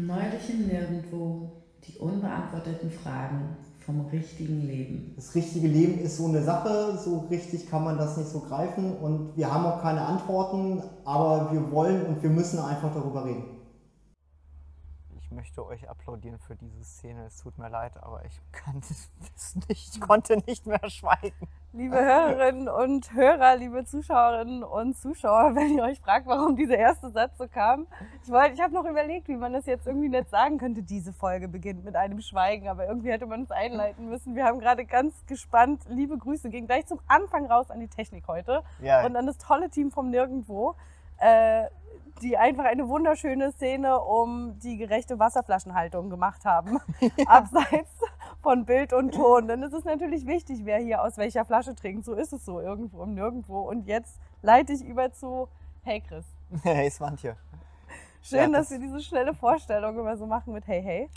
Neulich im Nirgendwo die unbeantworteten Fragen vom richtigen Leben. Das richtige Leben ist so eine Sache, so richtig kann man das nicht so greifen und wir haben auch keine Antworten, aber wir wollen und wir müssen einfach darüber reden ich möchte euch applaudieren für diese Szene. Es tut mir leid, aber ich nicht, ich konnte nicht mehr schweigen. Liebe Hörerinnen und Hörer, liebe Zuschauerinnen und Zuschauer, wenn ihr euch fragt, warum dieser erste Satz so kam. Ich wollte, ich habe noch überlegt, wie man das jetzt irgendwie nicht sagen könnte. Diese Folge beginnt mit einem Schweigen, aber irgendwie hätte man es einleiten müssen. Wir haben gerade ganz gespannt, liebe Grüße, gehen gleich zum Anfang raus an die Technik heute ja. und an das tolle Team vom Nirgendwo. Äh, die einfach eine wunderschöne Szene um die gerechte Wasserflaschenhaltung gemacht haben, abseits von Bild und Ton. Denn es ist natürlich wichtig, wer hier aus welcher Flasche trinkt. So ist es so, irgendwo und nirgendwo. Und jetzt leite ich über zu Hey Chris. Hey Svantje. Schön, ja, das dass wir diese schnelle Vorstellung immer so machen mit Hey Hey.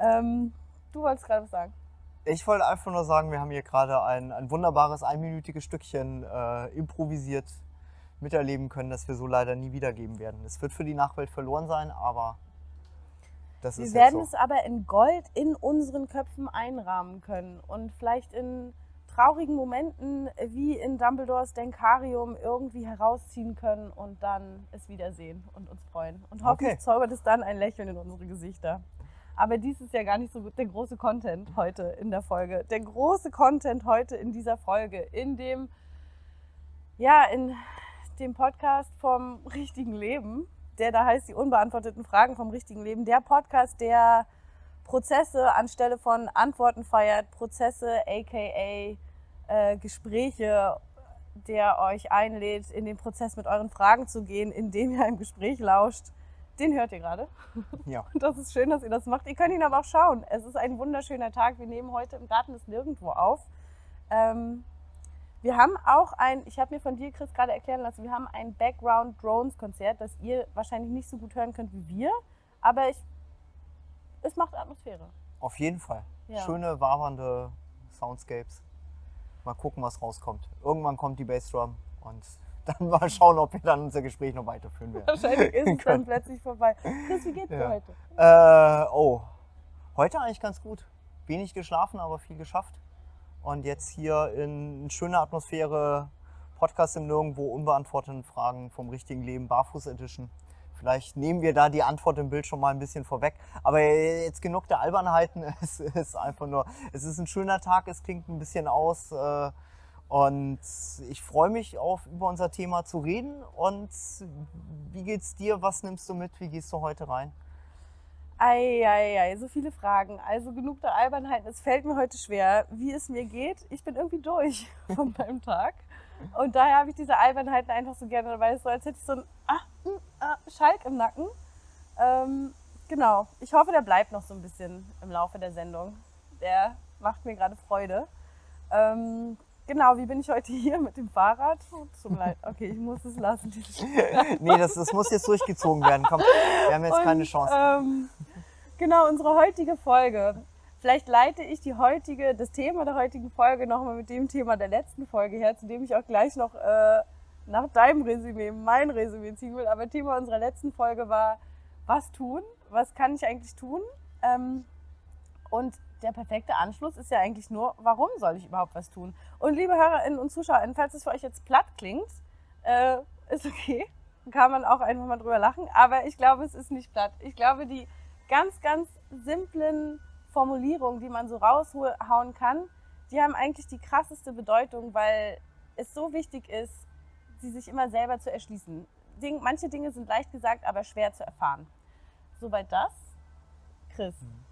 Ähm, du wolltest gerade was sagen. Ich wollte einfach nur sagen, wir haben hier gerade ein, ein wunderbares einminütiges Stückchen äh, improvisiert miterleben können, dass wir so leider nie wiedergeben werden. Es wird für die Nachwelt verloren sein, aber das wir ist Wir werden so. es aber in Gold in unseren Köpfen einrahmen können und vielleicht in traurigen Momenten wie in Dumbledores Denkarium irgendwie herausziehen können und dann es wiedersehen und uns freuen. Und hoffentlich okay. zaubert es dann ein Lächeln in unsere Gesichter. Aber dies ist ja gar nicht so gut der große Content heute in der Folge. Der große Content heute in dieser Folge, in dem, ja, in dem Podcast vom richtigen Leben, der da heißt die unbeantworteten Fragen vom richtigen Leben. Der Podcast, der Prozesse anstelle von Antworten feiert, Prozesse, aka äh, Gespräche, der euch einlädt, in den Prozess mit euren Fragen zu gehen, indem ihr einem Gespräch lauscht. Den hört ihr gerade. Ja. Das ist schön, dass ihr das macht. Ihr könnt ihn aber auch schauen. Es ist ein wunderschöner Tag. Wir nehmen heute im Garten des Nirgendwo auf. Ähm, wir haben auch ein, ich habe mir von dir, Chris, gerade erklären lassen, wir haben ein Background Drones Konzert, das ihr wahrscheinlich nicht so gut hören könnt wie wir, aber ich, es macht Atmosphäre. Auf jeden Fall. Ja. Schöne, wabernde Soundscapes. Mal gucken, was rauskommt. Irgendwann kommt die Bassdrum und dann mal schauen, ob wir dann unser Gespräch noch weiterführen werden. Wahrscheinlich ist es dann plötzlich vorbei. Chris, wie geht's dir heute? Äh, oh, heute eigentlich ganz gut. Wenig geschlafen, aber viel geschafft. Und jetzt hier in schöner Atmosphäre, Podcast im Nirgendwo, unbeantworteten Fragen vom richtigen Leben, Barfuß Edition. Vielleicht nehmen wir da die Antwort im Bild schon mal ein bisschen vorweg. Aber jetzt genug der Albernheiten. Es ist einfach nur, es ist ein schöner Tag, es klingt ein bisschen aus. Äh, und ich freue mich auf über unser Thema zu reden. Und wie geht's dir? Was nimmst du mit? Wie gehst du heute rein? Eieiei, so viele Fragen. Also genug der Albernheiten. Es fällt mir heute schwer, wie es mir geht. Ich bin irgendwie durch von meinem Tag. Und daher habe ich diese Albernheiten einfach so gerne, weil es so, als hätte ich so einen ah, hm, ah, Schalk im Nacken. Ähm, genau. Ich hoffe, der bleibt noch so ein bisschen im Laufe der Sendung. Der macht mir gerade Freude. Ähm, Genau, wie bin ich heute hier mit dem Fahrrad? Oh, zum Leid. Okay, ich muss es lassen. nee, das, das muss jetzt durchgezogen werden. Komm, wir haben jetzt Und, keine Chance. Ähm, genau, unsere heutige Folge. Vielleicht leite ich die heutige, das Thema der heutigen Folge nochmal mit dem Thema der letzten Folge her, zu dem ich auch gleich noch äh, nach deinem Resümee, mein Resümee ziehen will. Aber Thema unserer letzten Folge war, was tun? Was kann ich eigentlich tun? Ähm, und der perfekte Anschluss ist ja eigentlich nur, warum soll ich überhaupt was tun? Und liebe Hörerinnen und Zuschauerinnen, falls es für euch jetzt platt klingt, äh, ist okay. Kann man auch einfach mal drüber lachen. Aber ich glaube, es ist nicht platt. Ich glaube, die ganz, ganz simplen Formulierungen, die man so raushauen kann, die haben eigentlich die krasseste Bedeutung, weil es so wichtig ist, sie sich immer selber zu erschließen. manche Dinge sind leicht gesagt, aber schwer zu erfahren. Soweit das. Chris. Mhm.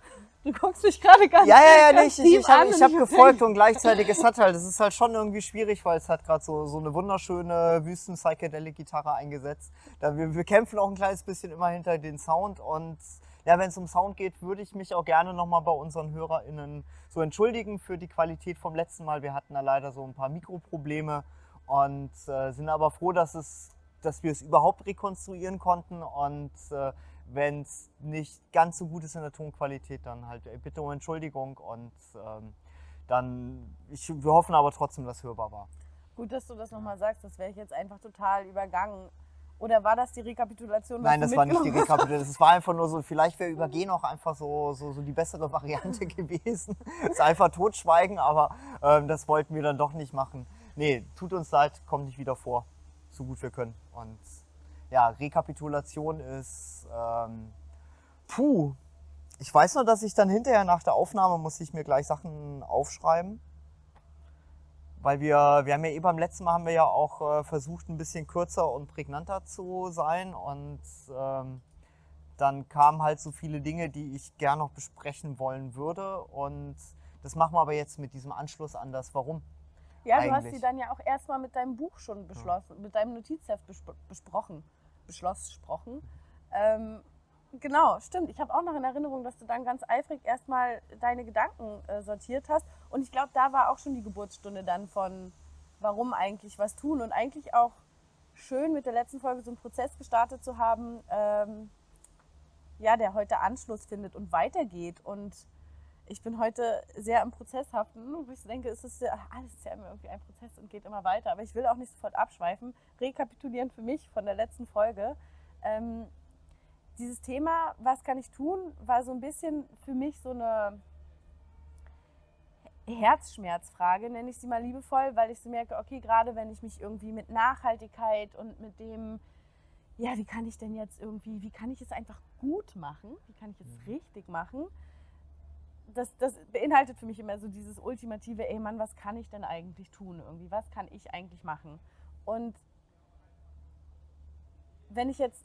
Du guckst mich gerade ganz Ja, ja, ja, nicht. Ich, ich habe hab gefolgt und gleichzeitig, es hat halt, es ist halt schon irgendwie schwierig, weil es hat gerade so, so eine wunderschöne Wüsten-Psychedelic-Gitarre eingesetzt. Da wir, wir kämpfen auch ein kleines bisschen immer hinter den Sound und ja, wenn es um Sound geht, würde ich mich auch gerne nochmal bei unseren HörerInnen so entschuldigen für die Qualität vom letzten Mal. Wir hatten da leider so ein paar Mikroprobleme und äh, sind aber froh, dass es dass wir es überhaupt rekonstruieren konnten und äh, wenn es nicht ganz so gut ist in der Tonqualität, dann halt bitte um Entschuldigung und ähm, dann, ich, wir hoffen aber trotzdem, dass es hörbar war. Gut, dass du das nochmal sagst, das wäre ich jetzt einfach total übergangen. Oder war das die Rekapitulation? Nein, das war nicht die? Rekapitulation. Es war einfach nur so, vielleicht wäre Übergehen auch einfach so, so, so die bessere Variante gewesen. ist einfach totschweigen, aber ähm, das wollten wir dann doch nicht machen. Nee, tut uns leid, kommt nicht wieder vor. So gut wir können. Und ja, Rekapitulation ist, ähm, puh. Ich weiß nur, dass ich dann hinterher nach der Aufnahme muss ich mir gleich Sachen aufschreiben. Weil wir, wir haben ja eh beim letzten Mal haben wir ja auch äh, versucht, ein bisschen kürzer und prägnanter zu sein. Und ähm, dann kamen halt so viele Dinge, die ich gern noch besprechen wollen würde. Und das machen wir aber jetzt mit diesem Anschluss an das Warum. Ja, du hast eigentlich. sie dann ja auch erstmal mit deinem Buch schon beschlossen, mit deinem Notizheft bespro besprochen. Beschlossen. Ähm, genau, stimmt. Ich habe auch noch in Erinnerung, dass du dann ganz eifrig erstmal deine Gedanken äh, sortiert hast. Und ich glaube, da war auch schon die Geburtsstunde dann von, warum eigentlich was tun. Und eigentlich auch schön mit der letzten Folge so einen Prozess gestartet zu haben, ähm, ja, der heute Anschluss findet und weitergeht. Und ich bin heute sehr im Prozesshaften, wo ich denke, es ist ja, alles ist ja immer irgendwie ein Prozess und geht immer weiter. Aber ich will auch nicht sofort abschweifen. Rekapitulieren für mich von der letzten Folge. Ähm, dieses Thema, was kann ich tun, war so ein bisschen für mich so eine Herzschmerzfrage, nenne ich sie mal liebevoll, weil ich so merke, okay, gerade wenn ich mich irgendwie mit Nachhaltigkeit und mit dem, ja, wie kann ich denn jetzt irgendwie, wie kann ich es einfach gut machen, wie kann ich es richtig machen, das, das beinhaltet für mich immer so dieses ultimative, ey Mann, was kann ich denn eigentlich tun irgendwie? Was kann ich eigentlich machen? Und wenn ich jetzt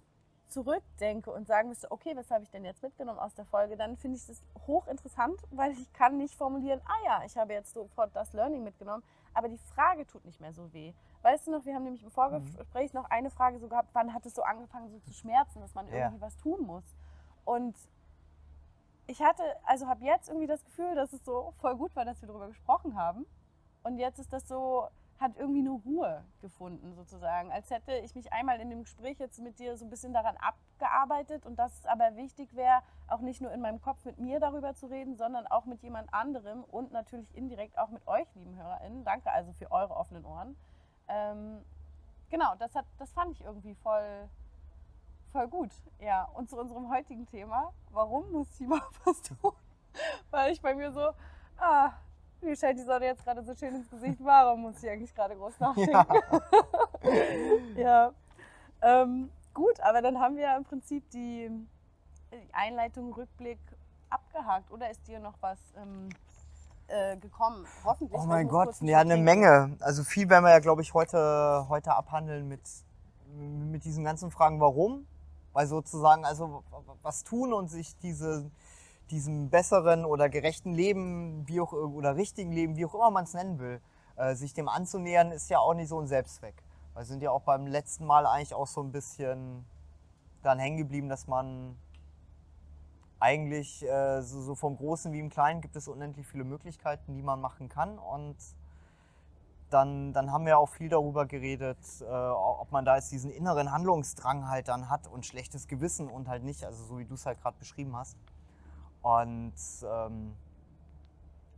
zurückdenke und sagen müsste, okay, was habe ich denn jetzt mitgenommen aus der Folge, dann finde ich das hochinteressant, weil ich kann nicht formulieren, ah ja, ich habe jetzt sofort das Learning mitgenommen, aber die Frage tut nicht mehr so weh. Weißt du noch, wir haben nämlich im Vorgespräch noch eine Frage so gehabt, wann hat es so angefangen so zu schmerzen, dass man Ja. irgendwie was tun muss? Und ich hatte, also habe jetzt irgendwie das Gefühl, dass es so voll gut war, dass wir darüber gesprochen haben. Und jetzt ist das so, hat irgendwie eine Ruhe gefunden sozusagen. Als hätte ich mich einmal in dem Gespräch jetzt mit dir so ein bisschen daran abgearbeitet und dass es aber wichtig wäre, auch nicht nur in meinem Kopf mit mir darüber zu reden, sondern auch mit jemand anderem und natürlich indirekt auch mit euch, lieben HörerInnen. Danke also für eure offenen Ohren. Ähm, genau, das, hat, das fand ich irgendwie voll, voll gut. Ja, und zu unserem heutigen Thema, warum muss ich überhaupt was tun? Weil ich bei mir so, ah, mir scheint die Sonne jetzt gerade so schön ins Gesicht, warum muss ich eigentlich gerade groß nachdenken? Ja. Ähm, gut, aber dann haben wir ja im Prinzip die, die Einleitung, Rückblick abgehakt. Oder ist dir noch was ähm, äh, gekommen? Hoffentlich. Oh mein Gott, ja, eine. Menge. Also viel werden wir ja, glaube ich, heute, heute abhandeln mit, mit diesen ganzen Fragen, warum. Weil sozusagen, also was tun und sich diese, diesem besseren oder gerechten Leben, wie auch, oder richtigen Leben, wie auch immer man es nennen will, äh, sich dem anzunähern, ist ja auch nicht so ein Selbstzweck. Wir sind ja auch beim letzten Mal eigentlich auch so ein bisschen dann hängen geblieben, dass man eigentlich äh, so, so vom Großen wie im Kleinen gibt es unendlich viele Möglichkeiten, die man machen kann. Und dann, dann haben wir auch viel darüber geredet, äh, ob man da jetzt diesen inneren Handlungsdrang halt dann hat und schlechtes Gewissen und halt nicht, also so wie du es halt gerade beschrieben hast. Und, ähm,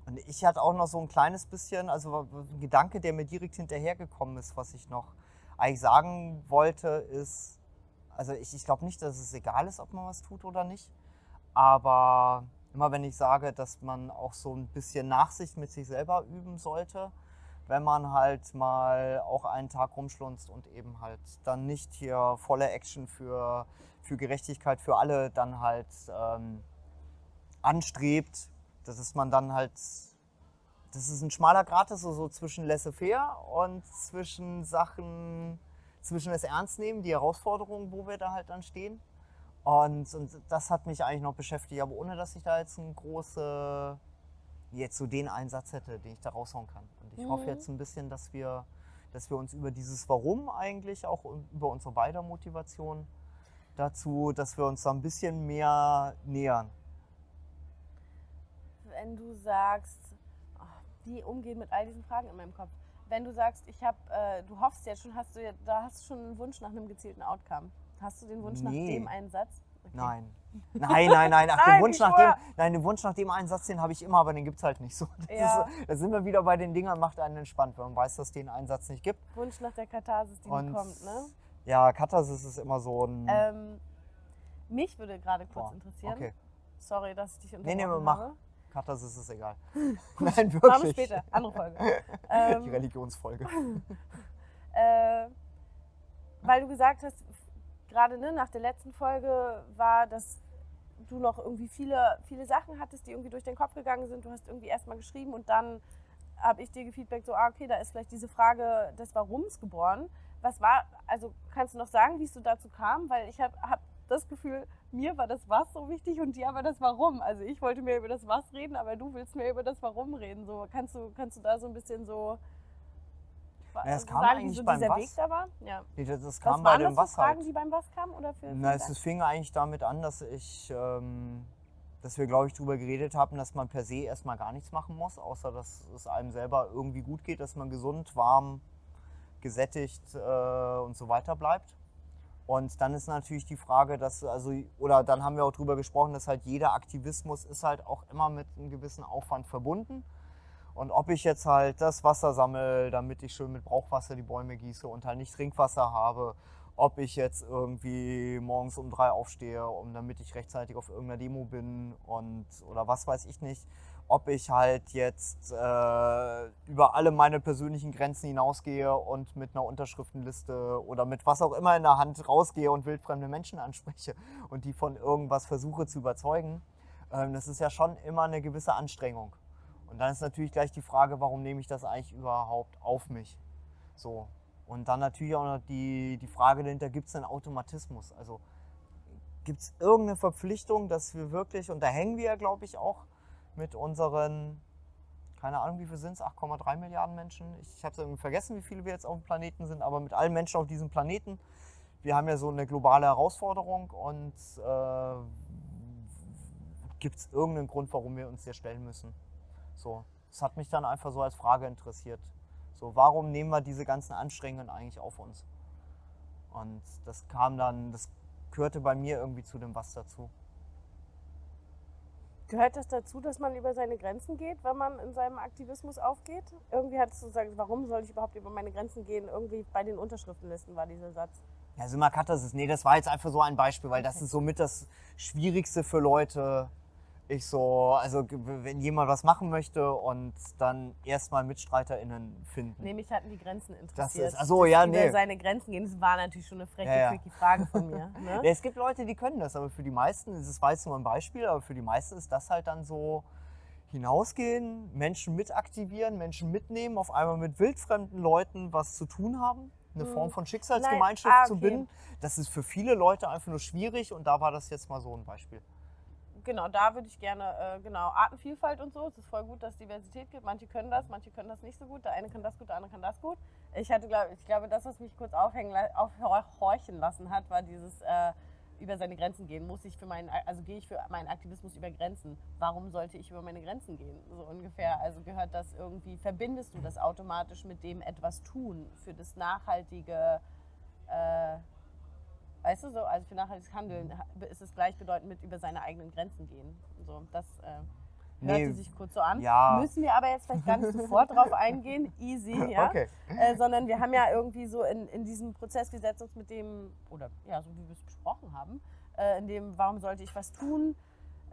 und ich hatte auch noch so ein kleines bisschen, also ein Gedanke, der mir direkt hinterhergekommen ist, was ich noch eigentlich sagen wollte, ist, also ich, ich glaube nicht, dass es egal ist, ob man was tut oder nicht. Aber immer wenn ich sage, dass man auch so ein bisschen Nachsicht mit sich selber üben sollte, wenn man halt mal auch einen Tag rumschlunzt und eben halt dann nicht hier volle Action für, für Gerechtigkeit für alle dann halt ähm, anstrebt, das ist man dann halt, das ist ein schmaler Grat, so, so zwischen laissez-faire und zwischen Sachen, zwischen das Ernstnehmen, die Herausforderungen, wo wir da halt dann stehen. Und, und das hat mich eigentlich noch beschäftigt, aber ohne dass ich da jetzt einen großen, jetzt so den Einsatz hätte, den ich da raushauen kann. Und ich hoffe Mhm. jetzt ein bisschen, dass wir, dass wir uns über dieses Warum eigentlich, auch über unsere beider Motivation dazu, dass wir uns da ein bisschen mehr nähern. Wenn du sagst, oh, wie umgehen mit all diesen Fragen in meinem Kopf. Wenn du sagst, ich habe, äh, du hoffst jetzt schon, hast du, da hast du schon einen Wunsch nach einem gezielten Outcome. Hast du den Wunsch nach Nee. dem einen Satz? Okay. Nein. Nein, nein, nein. Ach, Nein, den Wunsch nach dem, nein, den Wunsch nach dem einen Satz, den habe ich immer, aber den gibt es halt nicht so. Ja. ist, da sind wir wieder bei den Dingern, macht einen entspannt, wenn man weiß, dass es den einen Satz nicht gibt. Wunsch nach der Katharsis, die Und kommt, ne? Ja, Katharsis ist immer so ein. Ähm, mich würde gerade kurz Boah, interessieren. Okay. Sorry, dass ich dich Nee, unterbrochen nee, mach. habe. Katharsis ist egal. Nein, Machen wir wirklich. später, andere Folge. Die ähm, Religionsfolge. äh, weil du gesagt hast, gerade ne, nach der letzten Folge war, dass du noch irgendwie viele, viele Sachen hattest, die irgendwie durch den Kopf gegangen sind. Du hast irgendwie erstmal geschrieben und dann habe ich dir gefeedbackt, so, ah, okay, da ist vielleicht diese Frage des Warums geboren. Was war, also kannst du noch sagen, wie es so dazu kam? Weil ich habe hab das Gefühl, mir war das Was so wichtig und dir aber das Warum. Also ich wollte mehr über das Was reden, aber du willst mehr über das Warum reden. So, kannst du, kannst du da so ein bisschen so es kam sagen, wie eigentlich so beim dieser Was. Weg da war? Ja. Nee, das, das Was kam bei waren dem was Fragen, halt. die beim Was kamen? Oder für Na, es, es fing eigentlich damit an, dass ich, ähm, dass wir, glaube ich, darüber geredet haben, dass man per se erstmal gar nichts machen muss, außer dass es einem selber irgendwie gut geht, dass man gesund, warm, gesättigt äh, und so weiter bleibt. Und dann ist natürlich die Frage, dass, also, oder dann haben wir auch darüber gesprochen, dass halt jeder Aktivismus ist halt auch immer mit einem gewissen Aufwand verbunden. Und ob ich jetzt halt das Wasser sammle, damit ich schön mit Brauchwasser die Bäume gieße und halt nicht Trinkwasser habe, ob ich jetzt irgendwie morgens um drei aufstehe, um damit ich rechtzeitig auf irgendeiner Demo bin und oder was weiß ich nicht, ob ich halt jetzt äh, über alle meine persönlichen Grenzen hinausgehe und mit einer Unterschriftenliste oder mit was auch immer in der Hand rausgehe und wildfremde Menschen anspreche und die von irgendwas versuche zu überzeugen. Ähm, das ist ja schon immer eine gewisse Anstrengung. Und dann ist natürlich gleich die Frage, warum nehme ich das eigentlich überhaupt auf mich? So. Und dann natürlich auch noch die, die Frage dahinter, gibt es einen Automatismus? Also gibt es irgendeine Verpflichtung, dass wir wirklich, und da hängen wir ja, glaube ich, auch mit unseren, keine Ahnung, wie viel sind es, 8,3 Milliarden Menschen? Ich, ich habe es irgendwie vergessen, wie viele wir jetzt auf dem Planeten sind, aber mit allen Menschen auf diesem Planeten, wir haben ja so eine globale Herausforderung und äh, gibt es irgendeinen Grund, warum wir uns der stellen müssen? So, das hat mich dann einfach so als Frage interessiert. So, warum nehmen wir diese ganzen Anstrengungen eigentlich auf uns? Und das kam dann, das gehörte bei mir irgendwie zu dem Was dazu. Gehört das dazu, dass man über seine Grenzen geht, wenn man in seinem Aktivismus aufgeht? Irgendwie hattest du gesagt, warum soll ich überhaupt über meine Grenzen gehen? Irgendwie bei den Unterschriftenlisten war dieser Satz. Ja, Simakat, das ist, nee, das war jetzt einfach so ein Beispiel, weil das Okay. ist somit das Schwierigste für Leute. Ich so, also wenn jemand was machen möchte und dann erstmal MitstreiterInnen finden. Nee, mich hatten die Grenzen interessiert. ist- ach so, ja, über nee. seine Grenzen gehen. Das war natürlich schon eine freche, Ja, ja. Frage von mir. Ne? Ja, es gibt Leute, die können das, aber für die meisten, das war jetzt nur ein Beispiel, aber für die meisten ist das halt dann so hinausgehen, Menschen mit aktivieren, Menschen mitnehmen, auf einmal mit wildfremden Leuten was zu tun haben, eine Mhm. Form von Schicksalsgemeinschaft Nein, ah, zu okay. binden. Das ist für viele Leute einfach nur schwierig und da war das jetzt mal so ein Beispiel. Genau, da würde ich gerne, äh, genau, Artenvielfalt und so. Es ist voll gut, dass es Diversität gibt. Manche können das, manche können das nicht so gut. Der eine kann das gut, der andere kann das gut. Ich hatte, glaub, ich glaube, das, was mich kurz aufhängen, aufhorchen lassen hat, war dieses äh, über seine Grenzen gehen. Muss ich für meinen, also gehe ich für meinen Aktivismus über Grenzen? Warum sollte ich über meine Grenzen gehen? So ungefähr. Also gehört das irgendwie, verbindest du das automatisch mit dem etwas tun für das nachhaltige, äh, Weißt du, so, also für nachhaltiges Handeln ha- ist es gleichbedeutend mit über seine eigenen Grenzen gehen. So, das äh, Nee, sich kurz so an. ja. Müssen wir aber jetzt vielleicht gar nicht sofort drauf eingehen. Easy, ja. Okay. Äh, sondern wir haben ja irgendwie so in, in diesem Prozess, wir setzen uns mit dem, oder ja, so wie wir es besprochen haben, äh, in dem, warum sollte ich was tun,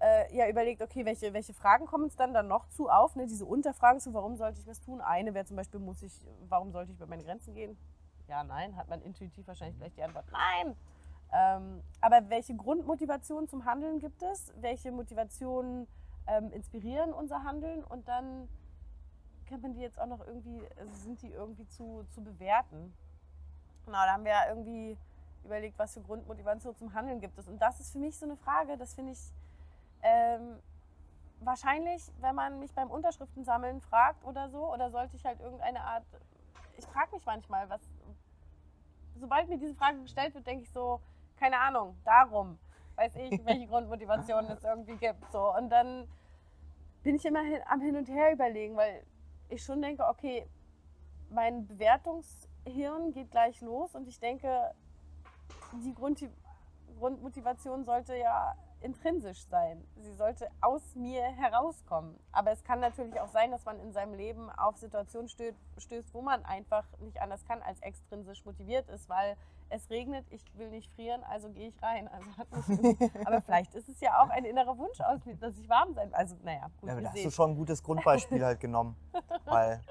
äh, ja, überlegt, okay, welche, welche Fragen kommen uns dann, dann noch zu auf, ne? diese Unterfragen zu, warum sollte ich was tun. Eine wäre zum Beispiel, muss ich, warum sollte ich über meine Grenzen gehen? Ja, nein, hat man intuitiv wahrscheinlich gleich die Antwort, nein. Ähm, aber welche Grundmotivationen zum Handeln gibt es? Welche Motivationen ähm, inspirieren unser Handeln? Und dann kann man die jetzt auch noch irgendwie, also sind die irgendwie zu, zu bewerten? Genau, da haben wir ja irgendwie überlegt, was für Grundmotivation zum Handeln gibt es. Und das ist für mich so eine Frage, das finde ich ähm, wahrscheinlich, wenn man mich beim Unterschriftensammeln fragt oder so, oder sollte ich halt irgendeine Art, ich frage mich manchmal, was, sobald mir diese Frage gestellt wird, denke ich so, keine Ahnung, darum, weiß ich, welche Grundmotivation es irgendwie gibt. So. Und dann bin ich immer hin, am Hin und Her überlegen, weil ich schon denke, okay, mein Bewertungshirn geht gleich los und ich denke, die Grund, Grundmotivation sollte ja intrinsisch sein. Sie sollte aus mir herauskommen. Aber es kann natürlich auch sein, dass man in seinem Leben auf Situationen stößt, stößt, wo man einfach nicht anders kann, als extrinsisch motiviert ist, weil es regnet, ich will nicht frieren, also gehe ich rein. Also aber vielleicht ist es ja auch ein innerer Wunsch aus mir, dass ich warm sein. Also naja, gut. Ja, da hast du schon ein gutes Grundbeispiel halt genommen. Weil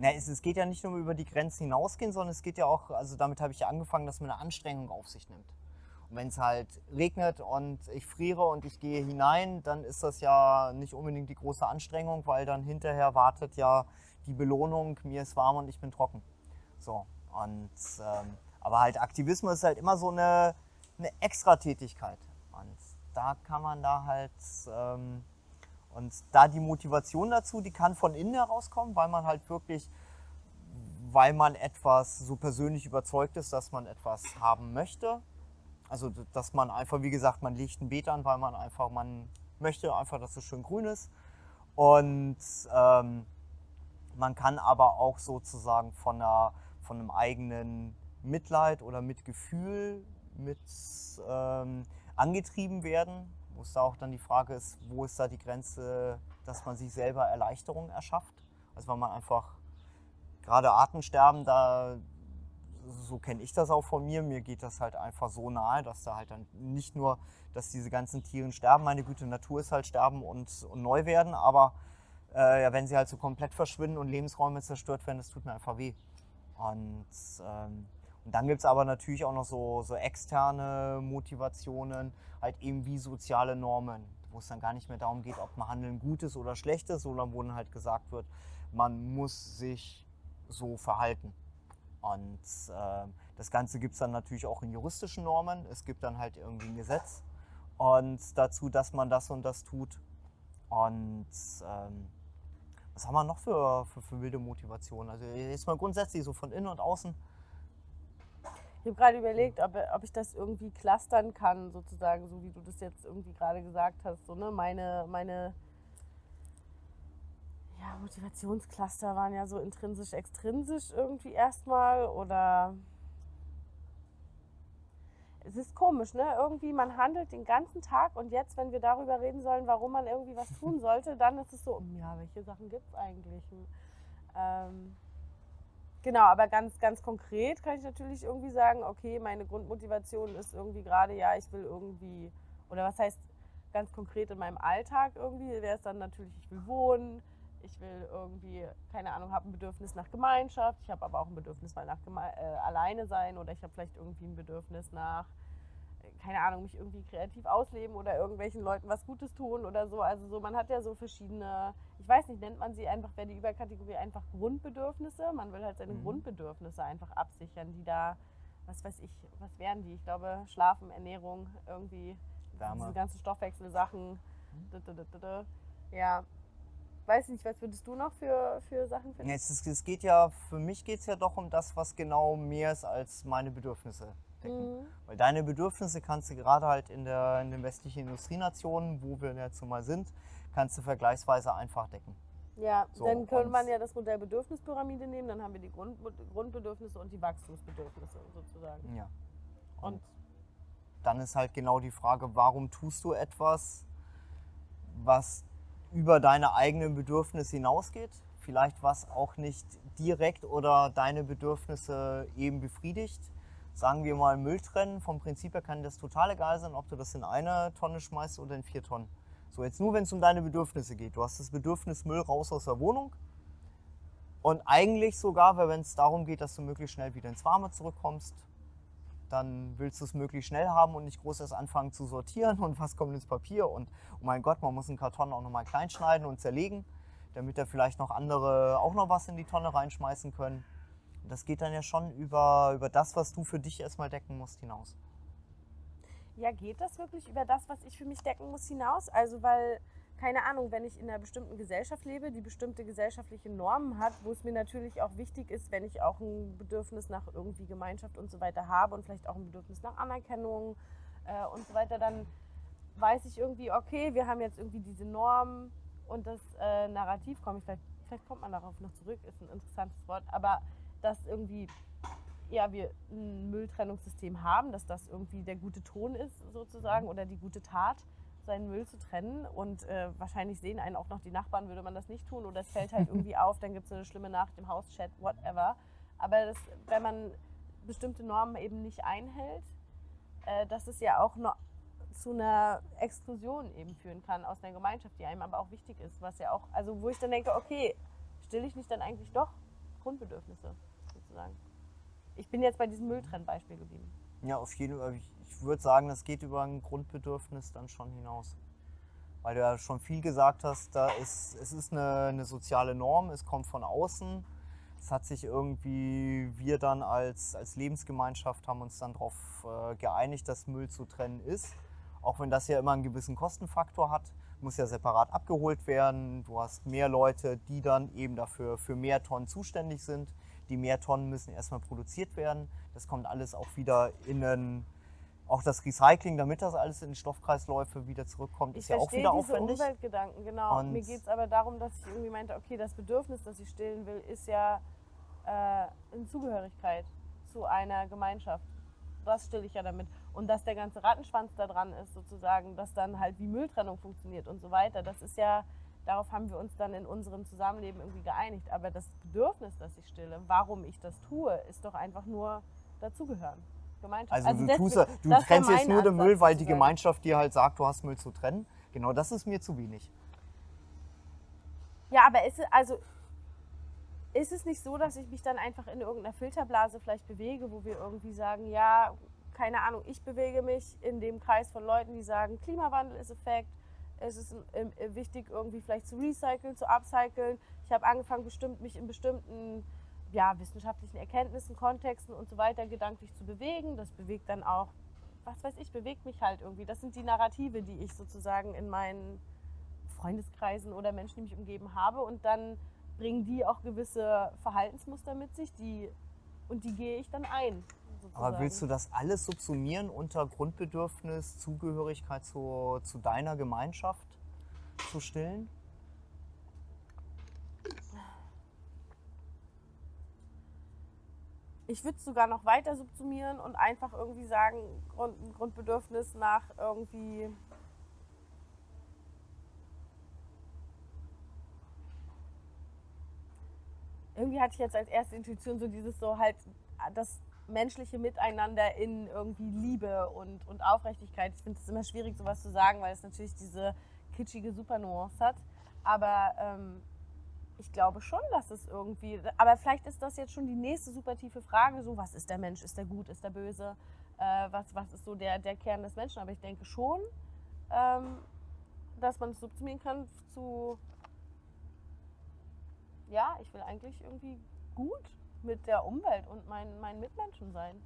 na, es, es, geht ja nicht nur über die Grenzen hinausgehen, sondern es geht ja auch, also damit habe ich ja angefangen, dass man eine Anstrengung auf sich nimmt. Und wenn es halt regnet und ich friere und ich gehe hinein, dann ist das ja nicht unbedingt die große Anstrengung, weil dann hinterher wartet ja die Belohnung, mir ist warm und ich bin trocken. So, und, ähm, aber halt Aktivismus ist halt immer so eine, eine Extratätigkeit. Und da kann man da halt, ähm, und da die Motivation dazu, die kann von innen herauskommen, weil man halt wirklich, weil man etwas so persönlich überzeugt ist, dass man etwas haben möchte also, dass man einfach, wie gesagt, man legt ein Beet an, weil man einfach, man möchte einfach, dass es schön grün ist. Und ähm, man kann aber auch sozusagen von, einer, von einem eigenen Mitleid oder Mitgefühl mit ähm, angetrieben werden, wo es da auch dann die Frage ist, wo ist da die Grenze, dass man sich selber Erleichterung erschafft. Also weil man einfach gerade Artensterben, da so kenne ich das auch von mir. Mir geht das halt einfach so nahe, dass da halt dann nicht nur, dass diese ganzen Tiere sterben, meine Güte, Natur ist halt sterben und, und neu werden, aber äh, ja, wenn sie halt so komplett verschwinden und Lebensräume zerstört werden, das tut mir einfach weh. Und, ähm, und dann gibt es aber natürlich auch noch so, so externe Motivationen, halt eben wie soziale Normen, wo es dann gar nicht mehr darum geht, ob man Handeln gut ist oder schlecht ist, sondern wo dann halt gesagt wird, man muss sich so verhalten. Und äh, das Ganze gibt es dann natürlich auch in juristischen Normen. Es gibt dann halt irgendwie ein Gesetz und dazu, dass man das und das tut. Und ähm, was haben wir noch für, für, für wilde Motivationen? Also jetzt mal grundsätzlich so von innen und außen. Habe gerade überlegt, ob, ob ich das irgendwie clustern kann, sozusagen, so wie du das jetzt irgendwie gerade gesagt hast. So, ne? meine, meine ja, Motivationscluster waren ja so intrinsisch, extrinsisch irgendwie erstmal oder es ist komisch, ne? Irgendwie man handelt den ganzen Tag und jetzt, wenn wir darüber reden sollen, warum man irgendwie was tun sollte, dann ist es so, ja, welche Sachen gibt es eigentlich? Ähm, genau, aber ganz, ganz konkret kann ich natürlich irgendwie sagen, okay, meine Grundmotivation ist irgendwie gerade, ja, ich will irgendwie, oder was heißt ganz konkret in meinem Alltag irgendwie, wäre es dann natürlich, ich will wohnen, ich will irgendwie, keine Ahnung, habe ein Bedürfnis nach Gemeinschaft, ich habe aber auch ein Bedürfnis mal nach Geme äh, alleine sein oder ich habe vielleicht irgendwie ein Bedürfnis nach, keine Ahnung, mich irgendwie kreativ ausleben oder irgendwelchen Leuten was Gutes tun oder so. Also so, man hat ja so verschiedene, ich weiß nicht, nennt man sie einfach, wäre die Überkategorie einfach Grundbedürfnisse. Man will halt seine mhm. Grundbedürfnisse einfach absichern, die da, was weiß ich, was wären die? Ich glaube, Schlafen, Ernährung, irgendwie Wärme. diese ganzen Stoffwechselsachen. Mhm. Ja, weiß nicht, was würdest du noch für, für Sachen finden? Ja, es, es, geht ja, für mich geht es ja doch um das, was genau mehr ist als meine Bedürfnisse decken. Mhm. Weil deine Bedürfnisse kannst du gerade halt in, der, in den westlichen Industrienationen, wo wir jetzt mal sind, kannst du vergleichsweise einfach decken. Ja, so, dann könnte man ja das Modell Bedürfnispyramide nehmen, dann haben wir die Grund, Grundbedürfnisse und die Wachstumsbedürfnisse sozusagen. Ja. Und dann ist halt genau die Frage, warum tust du etwas, was über deine eigenen Bedürfnisse hinausgeht. Vielleicht was auch nicht direkt oder deine Bedürfnisse eben befriedigt. Sagen wir mal Müll trennen. Vom Prinzip her kann das total egal sein, ob du das in eine Tonne schmeißt oder in vier Tonnen. So, jetzt nur wenn es um deine Bedürfnisse geht. Du hast das Bedürfnis Müll raus aus der Wohnung. Und eigentlich sogar, wenn es darum geht, dass du möglichst schnell wieder ins Warme zurückkommst, dann willst du es möglichst schnell haben und nicht groß erst anfangen zu sortieren und was kommt ins Papier und oh mein Gott, man muss einen Karton auch nochmal klein schneiden und zerlegen, damit da vielleicht noch andere auch noch was in die Tonne reinschmeißen können. Das geht dann ja schon über, über das, was du für dich erstmal decken musst, hinaus. Ja, geht das wirklich über das, was ich für mich decken muss, hinaus? Also, weil keine Ahnung, wenn ich in einer bestimmten Gesellschaft lebe, die bestimmte gesellschaftliche Normen hat, wo es mir natürlich auch wichtig ist, wenn ich auch ein Bedürfnis nach irgendwie Gemeinschaft und so weiter habe und vielleicht auch ein Bedürfnis nach Anerkennung äh, und so weiter, dann weiß ich irgendwie, okay, wir haben jetzt irgendwie diese Normen und das äh, Narrativ, komme ich vielleicht, vielleicht kommt man darauf noch zurück, ist ein interessantes Wort, aber das irgendwie ja, wir ein Mülltrennungssystem haben, dass das irgendwie der gute Ton ist sozusagen oder die gute Tat, seinen Müll zu trennen. Und äh, wahrscheinlich sehen einen auch noch die Nachbarn, würde man das nicht tun oder es fällt halt irgendwie auf, dann gibt es eine schlimme Nachricht im Hauschat, whatever. Aber das, wenn man bestimmte Normen eben nicht einhält, äh, dass es ja auch noch zu einer Exklusion eben führen kann aus einer Gemeinschaft, die einem aber auch wichtig ist, was ja auch, also wo ich dann denke, okay, stille ich nicht dann eigentlich doch Grundbedürfnisse sozusagen. Ich bin jetzt bei diesem Mülltrennbeispiel geblieben. Ja, auf jeden Fall. Ich, würde sagen, das geht über ein Grundbedürfnis dann schon hinaus. Weil du ja schon viel gesagt hast, da ist, es ist eine, eine soziale Norm, es kommt von außen. Es hat sich irgendwie, wir dann als, als Lebensgemeinschaft haben uns dann darauf äh, geeinigt, dass Müll zu trennen ist. Auch wenn das ja immer einen gewissen Kostenfaktor hat, muss ja separat abgeholt werden. Du hast mehr Leute, die dann eben dafür für mehr Tonnen zuständig sind. Die mehr Tonnen müssen erstmal produziert werden. Das kommt alles auch wieder in einen, auch das Recycling, damit das alles in Stoffkreisläufe wieder zurückkommt, Ich ist ja auch wieder diese aufwendig. Umweltgedanken, genau. Und- Mir geht es aber darum, dass ich irgendwie meinte, okay, das Bedürfnis, das ich stillen will, ist ja äh, in Zugehörigkeit zu einer Gemeinschaft. Das stille ich ja damit. Und dass der ganze Rattenschwanz da dran ist, sozusagen, dass dann halt wie Mülltrennung funktioniert und so weiter, das ist ja, darauf haben wir uns dann in unserem Zusammenleben irgendwie geeinigt. Aber das Bedürfnis, das ich stille, warum ich das tue, ist doch einfach nur dazugehören. Gemeinschaft. Also, du, deswegen- tust, du trennst jetzt nur den Müll, weil die. Gemeinschaft dir halt sagt, du hast Müll zu trennen. Genau, das ist mir zu wenig. Ja, aber ist also, ist es nicht so, dass ich mich dann einfach in irgendeiner Filterblase vielleicht bewege, wo wir irgendwie sagen, ja, keine Ahnung, ich bewege mich in dem Kreis von Leuten, die sagen, Klimawandel ist Effekt, es ist ähm, äh, wichtig, irgendwie vielleicht zu recyceln, zu upcyclen. Ich habe angefangen, bestimmt, mich in bestimmten ja, wissenschaftlichen Erkenntnissen, Kontexten und so weiter gedanklich zu bewegen. Das bewegt dann auch, was weiß ich, bewegt mich halt irgendwie. Das sind die Narrative, die ich sozusagen in meinen Freundeskreisen oder Menschen, die mich umgeben habe. Und dann bringen die auch gewisse Verhaltensmuster mit sich, die, und die gehe ich dann ein. Sozusagen. Aber willst du das alles subsumieren unter Grundbedürfnis, Zugehörigkeit zu, zu deiner Gemeinschaft zu stillen? Ich würde es sogar noch weiter subsumieren und einfach irgendwie sagen, Grund, ein Grundbedürfnis nach irgendwie. Irgendwie hatte ich jetzt als erste Intuition so dieses so halt das menschliche Miteinander in irgendwie Liebe und, und Aufrichtigkeit. Ich finde es immer schwierig, sowas zu sagen, weil es natürlich diese kitschige Supernuance hat. Aber ähm, ich glaube schon, dass es irgendwie. Aber vielleicht ist das jetzt schon die nächste super tiefe Frage: so, was ist der Mensch? Ist der gut? Ist der böse? Äh, was, was ist so der, der Kern des Menschen? Aber ich denke schon, ähm, dass man es subsumieren kann zu. Ja, ich will eigentlich irgendwie gut mit der Umwelt und meinen, meinen Mitmenschen sein.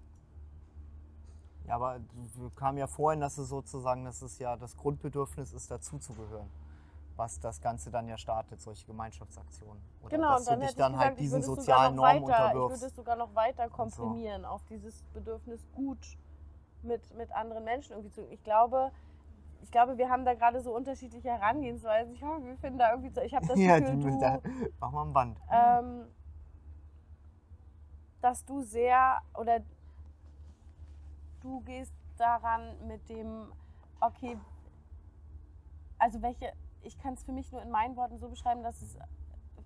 Ja, aber wir kamen ja vorhin, dass es sozusagen, dass es ja das Grundbedürfnis ist, dazuzugehören. Was das Ganze dann ja startet, solche Gemeinschaftsaktionen. Oder Genau, dass und dann du dich dann ich halt gesagt, ich diesen sozialen noch Normen weiter, Ich unterwirfst. würde es sogar noch weiter Und so. komprimieren auf dieses Bedürfnis, gut mit, mit anderen Menschen irgendwie zu. Ich glaube, ich glaube, wir haben da gerade so unterschiedliche Herangehensweisen. Ich hoffe, wir finden da irgendwie. so- Ich habe das ja, Gefühl, die, du, da, mach mal ein Band. ähm, dass du sehr oder du gehst daran mit dem, okay, also welche, ich kann es für mich nur in meinen Worten so beschreiben, dass es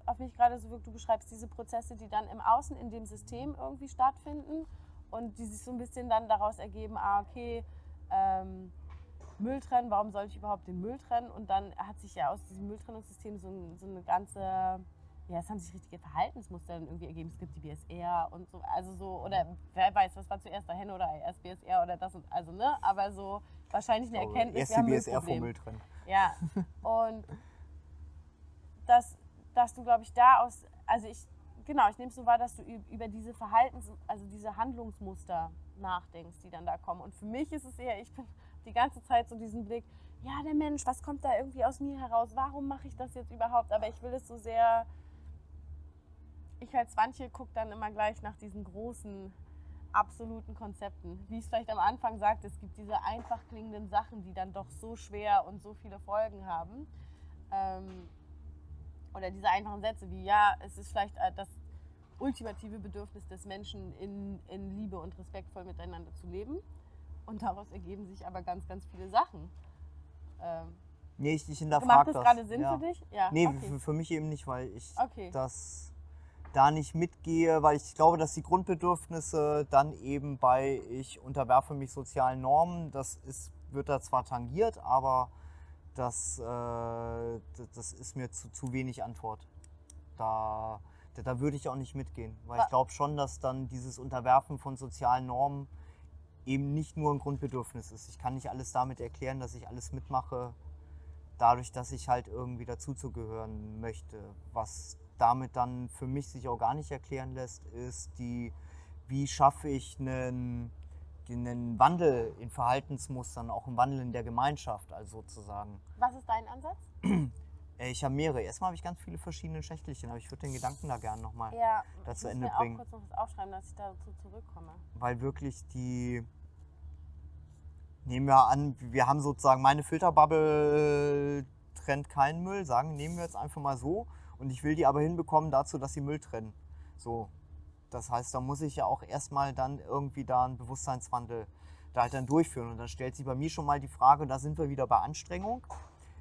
auf mich gerade so wirkt, du beschreibst diese Prozesse, die dann im Außen in dem System irgendwie stattfinden und die sich so ein bisschen dann daraus ergeben, ah, okay, ähm, Müll trennen, warum soll ich überhaupt den Müll trennen? Und dann hat sich ja aus diesem Mülltrennungssystem so, so eine ganze, ja, es haben sich richtige Verhaltensmuster dann irgendwie ergeben. Es gibt die BSR und so, also so, oder wer weiß, was war zuerst Henne oder erst BSR oder das und, also, ne, aber so wahrscheinlich eine Erkenntnis, Erst die ein BSR vom Müllproblem. Müll trennen. Ja, und dass, dass du, glaube ich, da aus, also ich, genau, ich nehme es so wahr, dass du üb- über diese Verhaltens-, also diese Handlungsmuster nachdenkst, die dann da kommen. Und für mich ist es eher, ich bin die ganze Zeit so diesen Blick, ja, der Mensch, was kommt da irgendwie aus mir heraus? Warum mache ich das jetzt überhaupt? Aber ich will es so sehr, ich als Swantje gucke dann immer gleich nach diesen großen, absoluten Konzepten. Wie ich es vielleicht am Anfang sagte, es gibt diese einfach klingenden Sachen, die dann doch so schwer und so viele Folgen haben. Ähm, oder diese einfachen Sätze wie, ja, es ist vielleicht äh, das ultimative Bedürfnis des Menschen, in, in Liebe und respektvoll miteinander zu leben. Und daraus ergeben sich aber ganz, ganz viele Sachen. Ähm, Nee, ich, ich macht hinterfrage das das. gerade Sinn ja. für dich? Ja. Nee, okay. für, für mich eben nicht, weil ich Okay. das da nicht mitgehe, weil ich glaube, dass die Grundbedürfnisse dann eben bei ich unterwerfe mich sozialen Normen, das ist, wird da zwar tangiert, aber das, äh, das, ist mir zu, zu wenig Antwort. Da, da, da würde ich auch nicht mitgehen, weil ich glaube schon, dass dann dieses Unterwerfen von sozialen Normen eben nicht nur ein Grundbedürfnis ist. Ich kann nicht alles damit erklären, dass ich alles mitmache, dadurch, dass ich halt irgendwie dazuzugehören möchte. Was damit dann für mich sich auch gar nicht erklären lässt, ist die, wie schaffe ich einen, einen Wandel in Verhaltensmustern, auch einen Wandel in der Gemeinschaft, also sozusagen. Was ist dein Ansatz? Äh, Ich habe mehrere. Erstmal habe ich ganz viele verschiedene Schächtelchen, aber ich würde den Gedanken da gerne nochmal, Ja, Das ich zu Ende mir bringen. auch kurz noch was aufschreiben, dass ich dazu zurückkomme. weil wirklich die. Nehmen wir an, wir haben sozusagen meine Filterbubble trennt keinen Müll, sagen, nehmen wir jetzt einfach mal so. Und ich will die aber hinbekommen dazu, dass sie Müll trennen. So. Das heißt, da muss ich ja auch erstmal dann irgendwie da einen Bewusstseinswandel da halt dann durchführen. Und dann stellt sich bei mir schon mal die Frage, da sind wir wieder bei Anstrengung.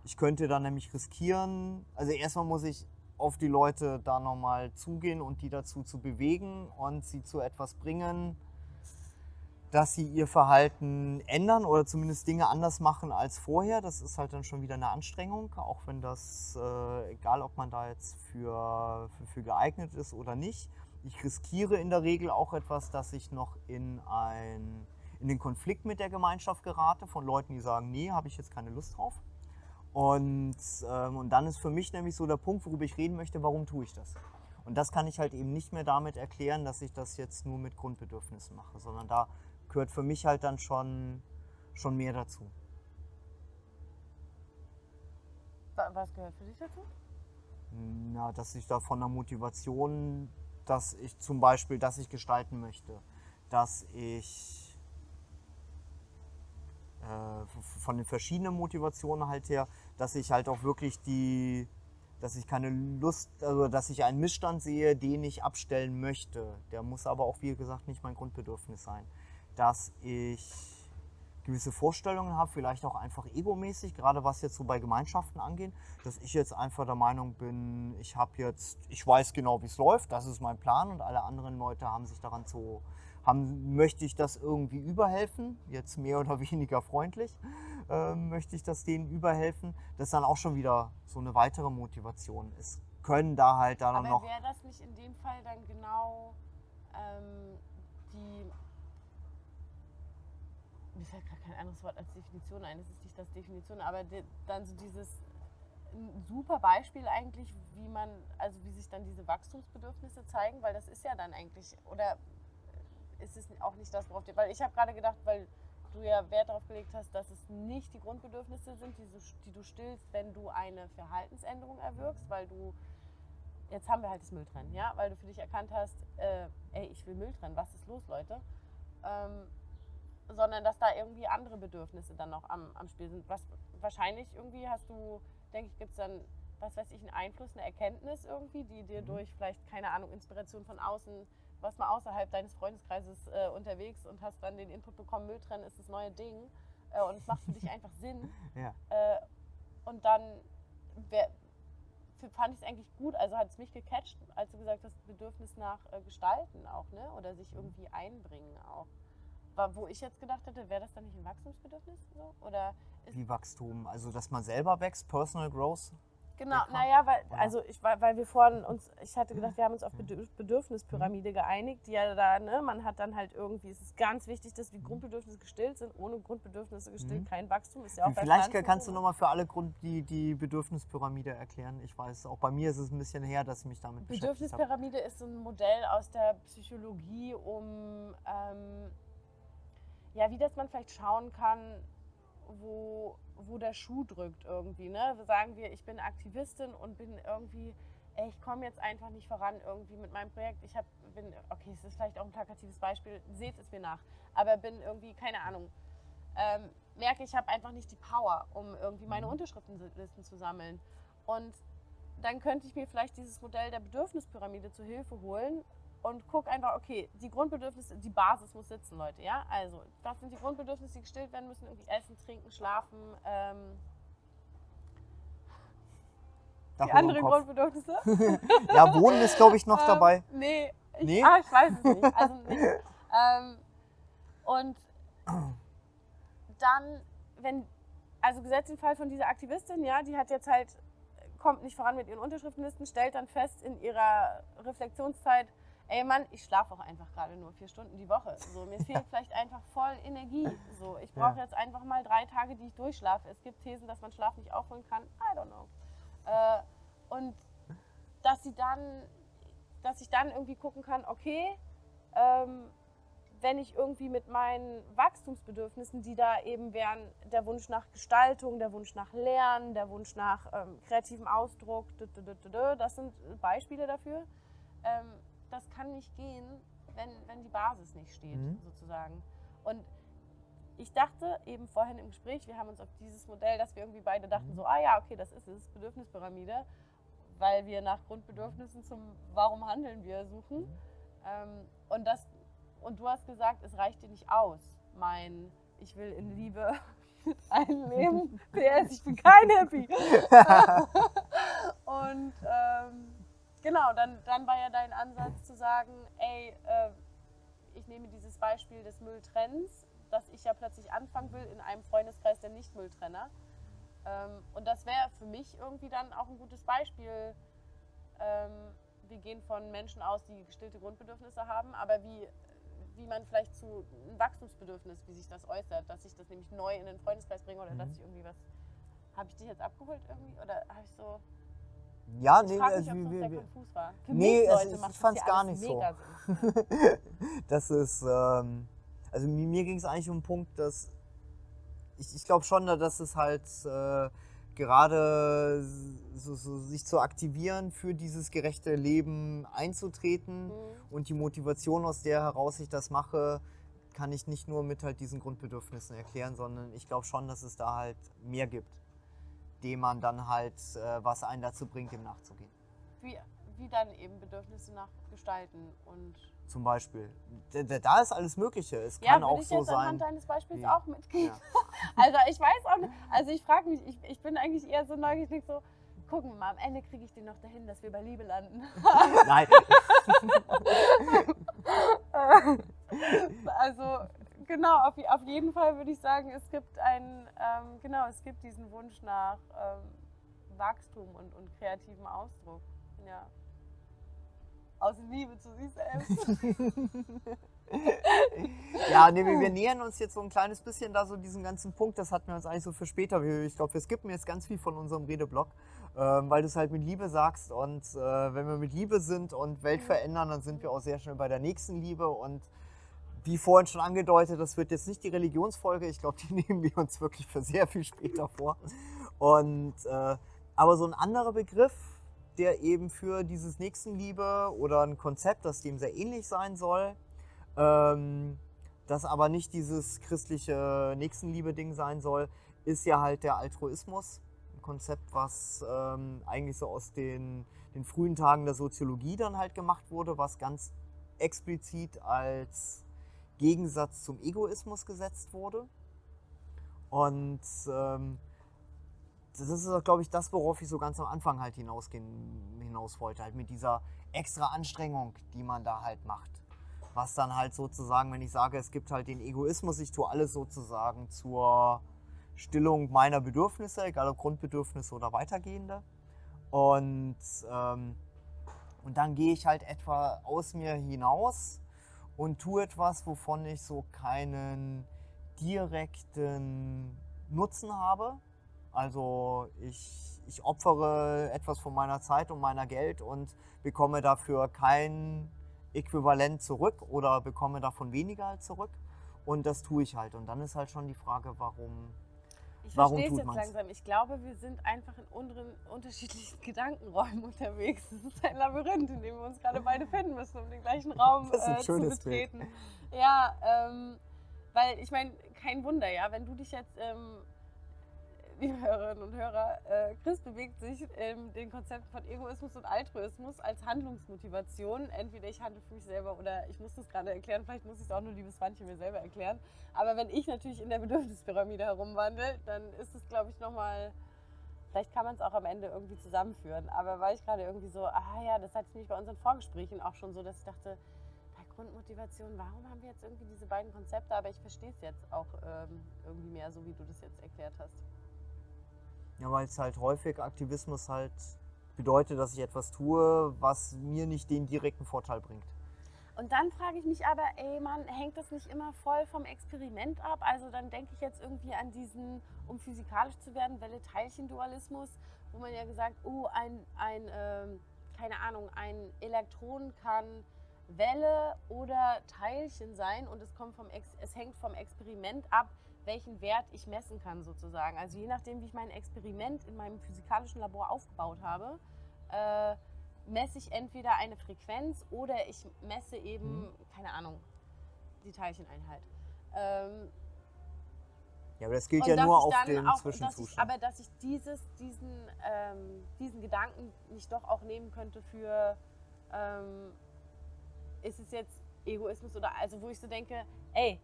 Ich könnte dann nämlich riskieren, also erstmal muss ich auf die Leute da nochmal zugehen und die dazu zu bewegen und sie zu etwas bringen, dass sie ihr Verhalten ändern oder zumindest Dinge anders machen als vorher. Das ist halt dann schon wieder eine Anstrengung, auch wenn das, äh, egal ob man da jetzt für, für, für geeignet ist oder nicht. Ich riskiere in der Regel auch etwas, dass ich noch in, ein, in den Konflikt mit der Gemeinschaft gerate, von Leuten, die sagen, nee, habe ich jetzt keine Lust drauf. Und, ähm, und dann ist für mich nämlich so der Punkt, worüber ich reden möchte, warum tue ich das? Und das kann ich halt eben nicht mehr damit erklären, dass ich das jetzt nur mit Grundbedürfnissen mache, sondern da gehört für mich halt dann schon, schon mehr dazu. Wa- Was gehört für dich dazu? Na, dass ich da von der Motivation, dass ich zum Beispiel, dass ich gestalten möchte, dass ich äh, von den verschiedenen Motivationen halt her, dass ich halt auch wirklich die, dass ich keine Lust, also dass ich einen Missstand sehe, den ich abstellen möchte. Der muss aber auch, wie gesagt, nicht mein Grundbedürfnis sein. Dass ich gewisse Vorstellungen habe, vielleicht auch einfach egomäßig, gerade was jetzt so bei Gemeinschaften angeht, dass ich jetzt einfach der Meinung bin, ich habe jetzt, ich weiß genau, wie es läuft, das ist mein Plan und alle anderen Leute haben sich daran zu, haben, möchte ich das irgendwie überhelfen, jetzt mehr oder weniger freundlich, ähm, möchte ich das denen überhelfen, das ist dann auch schon wieder so eine weitere Motivation. Es können da halt dann Aber noch wäre das nicht in dem Fall dann genau ähm, die. Mir fällt gerade kein anderes Wort als Definition ein, es ist nicht das Definition, aber dann so dieses ein super Beispiel eigentlich, wie man, also wie sich dann diese Wachstumsbedürfnisse zeigen, weil das ist ja dann eigentlich, oder ist es auch nicht das, worauf dir, weil ich habe gerade gedacht, weil du ja Wert darauf gelegt hast, dass es nicht die Grundbedürfnisse sind, die, so, die du stillst, wenn du eine Verhaltensänderung erwirkst, weil du jetzt haben wir halt das Mülltrennen, ja, weil du für dich erkannt hast, äh, ey, ich will Müll trennen, was ist los, Leute? Ähm, sondern dass da irgendwie andere Bedürfnisse dann noch am, am Spiel sind. Was wahrscheinlich irgendwie hast du, denke ich, gibt es dann, was weiß ich, einen Einfluss, eine Erkenntnis irgendwie, die dir durch vielleicht, keine Ahnung, Inspiration von außen, was mal außerhalb deines Freundeskreises äh, unterwegs und hast dann den Input bekommen, Mülltrennen ist das neue Ding äh, und es macht für dich einfach Sinn. Ja. Äh, und dann wär, fand ich es eigentlich gut, also hat es mich gecatcht, als du gesagt hast, Bedürfnis nach äh, Gestalten auch, ne? Oder sich irgendwie einbringen auch. Wo ich jetzt gedacht hätte, wäre das dann nicht ein Wachstumsbedürfnis? So? Oder ist, wie Wachstum, also dass man selber wächst, Personal Growth. genau, naja, weil, also ich, weil, wir vorhin uns, ich hatte gedacht, wir haben uns auf Bedürf Bedürfnispyramide geeinigt, die ja da, ne, man hat dann halt irgendwie, es ist ganz wichtig, dass die Grundbedürfnisse gestillt sind, ohne Grundbedürfnisse gestillt Mhm. kein Wachstum, ist ja auch Vielleicht kannst du nochmal für alle Grund die, die Bedürfnispyramide erklären. Ich weiß, auch bei mir ist es ein bisschen her, dass ich mich damit beschäftigt habe. Bedürfnispyramide ist so ein Modell aus der Psychologie, um ähm, ja, wie das man vielleicht schauen kann, wo, wo der Schuh drückt irgendwie. Ne? Sagen wir, ich bin Aktivistin und bin irgendwie, ey, ich komme jetzt einfach nicht voran irgendwie mit meinem Projekt. Ich hab, bin, okay, es ist vielleicht auch ein plakatives Beispiel, seht es mir nach, aber bin irgendwie, keine Ahnung, ähm, merke, ich habe einfach nicht die Power, um irgendwie meine Unterschriftenlisten zu sammeln. Und dann könnte ich mir vielleicht dieses Modell der Bedürfnispyramide zu Hilfe holen und guck einfach, okay, die Grundbedürfnisse, die Basis muss sitzen, Leute, ja? Also, was sind die Grundbedürfnisse, die gestillt werden müssen? Irgendwie essen, trinken, schlafen, ähm, Dach die anderen. Grundbedürfnisse. Ja, Wohnen ist, glaube ich, noch Ähm, dabei. Nee, ich, Nee? Ah, ich weiß es nicht. Also, nee. ähm, und dann, wenn, also gesetzt den Fall von dieser Aktivistin, ja, die hat jetzt halt, kommt nicht voran mit ihren Unterschriftenlisten, stellt dann fest in ihrer Reflexionszeit, ey Mann, ich schlafe auch einfach gerade nur vier Stunden die Woche. So, mir fehlt vielleicht einfach voll Energie. So, ich brauche Ja. jetzt einfach mal drei Tage, die ich durchschlafe. Es gibt Thesen, dass man Schlaf nicht aufholen kann. I don't know. Äh, und dass sie dann, dass ich dann irgendwie gucken kann, okay, ähm, wenn ich irgendwie mit meinen Wachstumsbedürfnissen, die da eben wären, der Wunsch nach Gestaltung, der Wunsch nach Lernen, der Wunsch nach ähm, kreativem Ausdruck, das sind Beispiele dafür. Ähm, das kann nicht gehen, wenn, wenn die Basis nicht steht, Mhm. sozusagen. Und ich dachte eben vorhin im Gespräch, wir haben uns auf dieses Modell, dass wir irgendwie beide dachten, Mhm. so, ah ja, okay, das ist es, Bedürfnispyramide, weil wir nach Grundbedürfnissen zum Warum handeln wir suchen. Mhm. Ähm, und, das, und du hast gesagt, es reicht dir nicht aus, mein Ich will in Liebe einem Leben. PS, ich bin kein Happy. und ähm, genau, dann, dann war ja dein Ansatz zu sagen, ey, äh, ich nehme dieses Beispiel des Mülltrennens, dass ich ja plötzlich anfangen will in einem Freundeskreis der Nicht-Mülltrenner. Ähm, und das wäre für mich irgendwie dann auch ein gutes Beispiel. Ähm, wir gehen von Menschen aus, die gestillte Grundbedürfnisse haben, aber wie, wie man vielleicht zu einem Wachstumsbedürfnis, wie sich das äußert, dass ich das nämlich neu in den Freundeskreis bringe oder Mhm. dass ich irgendwie was. Habe ich dich jetzt abgeholt irgendwie? Oder habe ich so. Ja, Ich nee, frage also, mich, ob wir, es wir, konfus war. Für Nee, mich, also Leute, ich- macht ich fand's hier gar nicht so. das ist, ähm, also mir, mir ging es eigentlich um den Punkt, dass ich, ich glaube schon, dass es halt äh, gerade so, so, sich zu aktivieren, für dieses gerechte Leben einzutreten Mhm. und die Motivation, aus der heraus ich das mache, kann ich nicht nur mit halt diesen Grundbedürfnissen erklären, sondern ich glaube schon, dass es da halt mehr gibt, dem man dann halt, äh, was einen dazu bringt, dem nachzugehen. Wie, wie dann eben Bedürfnisse nach gestalten und. Zum Beispiel. Da, da- ist alles Mögliche. Es Ja, kann auch ich so jetzt sein. anhand deines Beispiels Ja. auch mitgehen. Ja. Also ich weiß auch nicht, also ich frage mich, ich, ich bin eigentlich eher so neugierig, so, gucken wir mal, am Ende kriege ich den noch dahin, dass wir bei Liebe landen. Nein, also genau, auf, auf jeden Fall würde ich sagen, es gibt einen, ähm, genau, es gibt diesen Wunsch nach ähm, Wachstum und, und kreativem Ausdruck. Ja. Aus Liebe zu sich selbst. ja, nee, wir, nähern uns jetzt so ein kleines bisschen da so diesen ganzen Punkt. Das hatten wir uns eigentlich so für später. Ich glaube, wir skippen jetzt ganz viel von unserem Redeblock, ähm, weil du es halt mit Liebe sagst. Und äh, wenn wir mit Liebe sind und Welt verändern, dann sind wir auch sehr schnell bei der nächsten Liebe. Und wie vorhin schon angedeutet, das wird jetzt nicht die Religionsfolge. Ich glaube, die nehmen wir uns wirklich für sehr viel später vor. Und äh, aber so ein anderer Begriff, der eben für dieses Nächstenliebe oder ein Konzept, das dem sehr ähnlich sein soll, ähm, das aber nicht dieses christliche Nächstenliebe-Ding sein soll, ist ja halt der Altruismus. Ein Konzept, was ähm, eigentlich so aus den, den frühen Tagen der Soziologie dann halt gemacht wurde, was ganz explizit als Gegensatz zum Egoismus gesetzt wurde. Und ähm, das ist, glaube ich, das, worauf ich so ganz am Anfang halt hinausgehen, hinaus wollte. Halt mit dieser extra Anstrengung, die man da halt macht. Was dann halt sozusagen, wenn ich sage, es gibt halt den Egoismus, ich tue alles sozusagen zur Stillung meiner Bedürfnisse, egal ob Grundbedürfnisse oder weitergehende. Und, ähm, und dann gehe ich halt etwa aus mir hinaus und tue etwas, wovon ich so keinen direkten Nutzen habe. Also ich, ich opfere etwas von meiner Zeit und meiner Geld und bekomme dafür kein Äquivalent zurück oder bekomme davon weniger zurück. Und das tue ich halt. Und dann ist halt schon die Frage, warum. Ich Warum verstehe es jetzt man's? langsam. Ich glaube, wir sind einfach in unseren unterschiedlichen Gedankenräumen unterwegs. Das ist ein Labyrinth, in dem wir uns gerade beide finden müssen, um den gleichen Raum Das ist ein äh, zu schönes Bild. betreten. Ja, ähm, weil ich meine, kein Wunder, ja, wenn du dich jetzt ähm, liebe Hörerinnen und Hörer, äh, Chris bewegt sich in den Konzepten von Egoismus und Altruismus als Handlungsmotivation. Entweder ich handle für mich selber oder ich muss das gerade erklären, vielleicht muss ich es auch nur liebes Wandchen mir selber erklären. Aber wenn ich natürlich in der Bedürfnispyramide herumwandle, dann ist es, glaube ich, nochmal, vielleicht kann man es auch am Ende irgendwie zusammenführen. Aber war ich gerade irgendwie so, ah ja, das hatte ich nämlich bei unseren Vorgesprächen auch schon so, dass ich dachte, Grundmotivation, warum haben wir jetzt irgendwie diese beiden Konzepte, aber ich verstehe es jetzt auch ähm, irgendwie mehr, so wie du das jetzt erklärt hast. Ja, weil es halt häufig Aktivismus halt bedeutet, dass ich etwas tue, was mir nicht den direkten Vorteil bringt. Und dann frage ich mich aber, ey Mann, hängt das nicht immer voll vom Experiment ab? Also dann denke ich jetzt irgendwie an diesen, um physikalisch zu werden, Welle-Teilchen-Dualismus, wo man ja gesagt, oh, ein, ein ähm, keine Ahnung, ein Elektron kann Welle oder Teilchen sein und es, kommt vom Ex es hängt vom Experiment ab, welchen Wert ich messen kann sozusagen. Also je nachdem, wie ich mein Experiment in meinem physikalischen Labor aufgebaut habe, äh, messe ich entweder eine Frequenz oder ich messe eben, mhm. keine Ahnung, die Teilcheneinheit. Ähm, ja, aber das gilt ja nur auf den auch, Zwischenzustand. Ich, aber dass ich dieses, diesen, ähm, diesen Gedanken nicht doch auch nehmen könnte für ähm, ist es jetzt Egoismus oder also wo ich so denke, ey,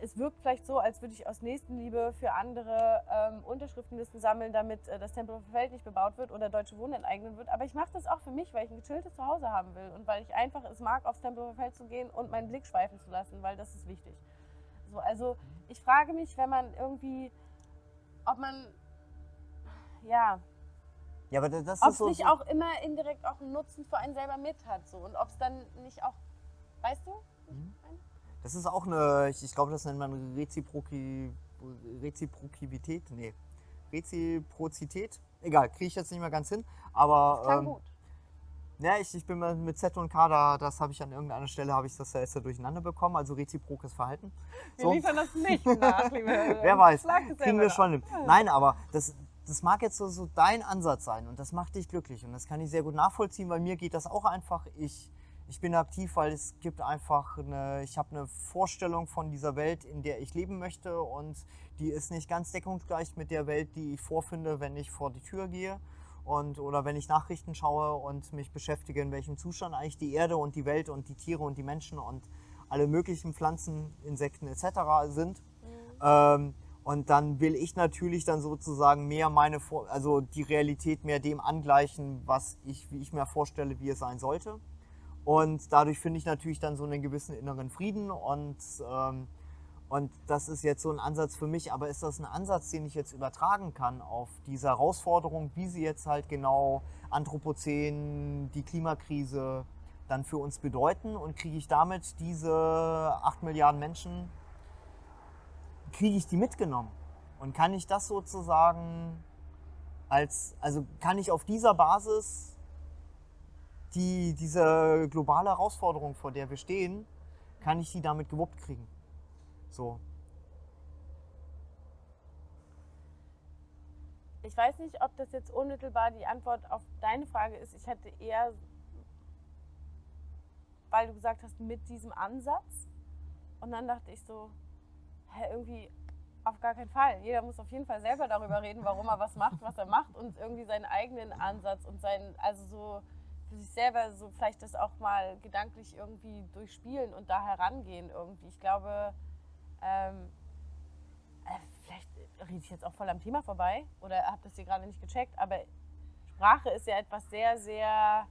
es wirkt vielleicht so, als würde ich aus Nächstenliebe für andere ähm, Unterschriftenlisten sammeln, damit äh, das Tempelhofer Feld nicht bebaut wird oder Deutsche Wohnen enteignen wird. Aber ich mache das auch für mich, weil ich ein gechilltes Zuhause haben will und weil ich einfach es mag, aufs Tempelhofer Feld zu gehen und meinen Blick schweifen zu lassen, weil das ist wichtig. So, also ich frage mich, wenn man irgendwie, ob man, ja, ja, aber das ob es so, nicht auch immer indirekt auch einen Nutzen für einen selber mit hat. So. Und ob es dann nicht auch Weißt du? Mhm. Das ist auch eine, ich, ich glaube, das nennt man Reziproki, Reziprokivität. Nee, Reziprozität. Egal, kriege ich jetzt nicht mehr ganz hin. Aber. Das ähm, gut. Ja, ich, ich bin mit Z und K da, das habe ich an irgendeiner Stelle, habe ich das ja durcheinander bekommen, also reziprokes Verhalten. Wir so. liefern das nicht nach, liebe Wer weiß, kriegen wir schon hin. Nein, aber das, das mag jetzt so, so dein Ansatz sein und das macht dich glücklich und das kann ich sehr gut nachvollziehen, weil mir geht das auch einfach. Ich ich bin aktiv, weil es gibt einfach eine, ich habe eine Vorstellung von dieser Welt, in der ich leben möchte und die ist nicht ganz deckungsgleich mit der Welt, die ich vorfinde, wenn ich vor die Tür gehe und oder wenn ich Nachrichten schaue und mich beschäftige, in welchem Zustand eigentlich die Erde und die Welt und die Tiere und die Menschen und alle möglichen Pflanzen, Insekten etc. sind. Mhm. Ähm, und dann will ich natürlich dann sozusagen mehr meine, also die Realität mehr dem angleichen, was ich, wie ich mir vorstelle, wie es sein sollte. Und dadurch finde ich natürlich dann so einen gewissen inneren Frieden und, ähm, und das ist jetzt so ein Ansatz für mich. Aber ist das ein Ansatz, den ich jetzt übertragen kann auf diese Herausforderung, wie sie jetzt halt genau Anthropozän, die Klimakrise dann für uns bedeuten? Und kriege ich damit diese 8 Milliarden Menschen, kriege ich die mitgenommen? Und kann ich das sozusagen als, also kann ich auf dieser Basis die, diese globale Herausforderung, vor der wir stehen, kann ich die damit gewuppt kriegen. So. Ich weiß nicht, ob das jetzt unmittelbar die Antwort auf deine Frage ist. Ich hätte eher, weil du gesagt hast, mit diesem Ansatz. Und dann dachte ich so, hä, irgendwie auf gar keinen Fall. Jeder muss auf jeden Fall selber darüber reden, warum er was macht, was er macht und irgendwie seinen eigenen Ansatz und seinen, also so für sich selber so vielleicht das auch mal gedanklich irgendwie durchspielen und da herangehen irgendwie. Ich glaube, ähm, äh, vielleicht rede ich jetzt auch voll am Thema vorbei oder habt das hier gerade nicht gecheckt, aber Sprache ist ja etwas sehr, sehr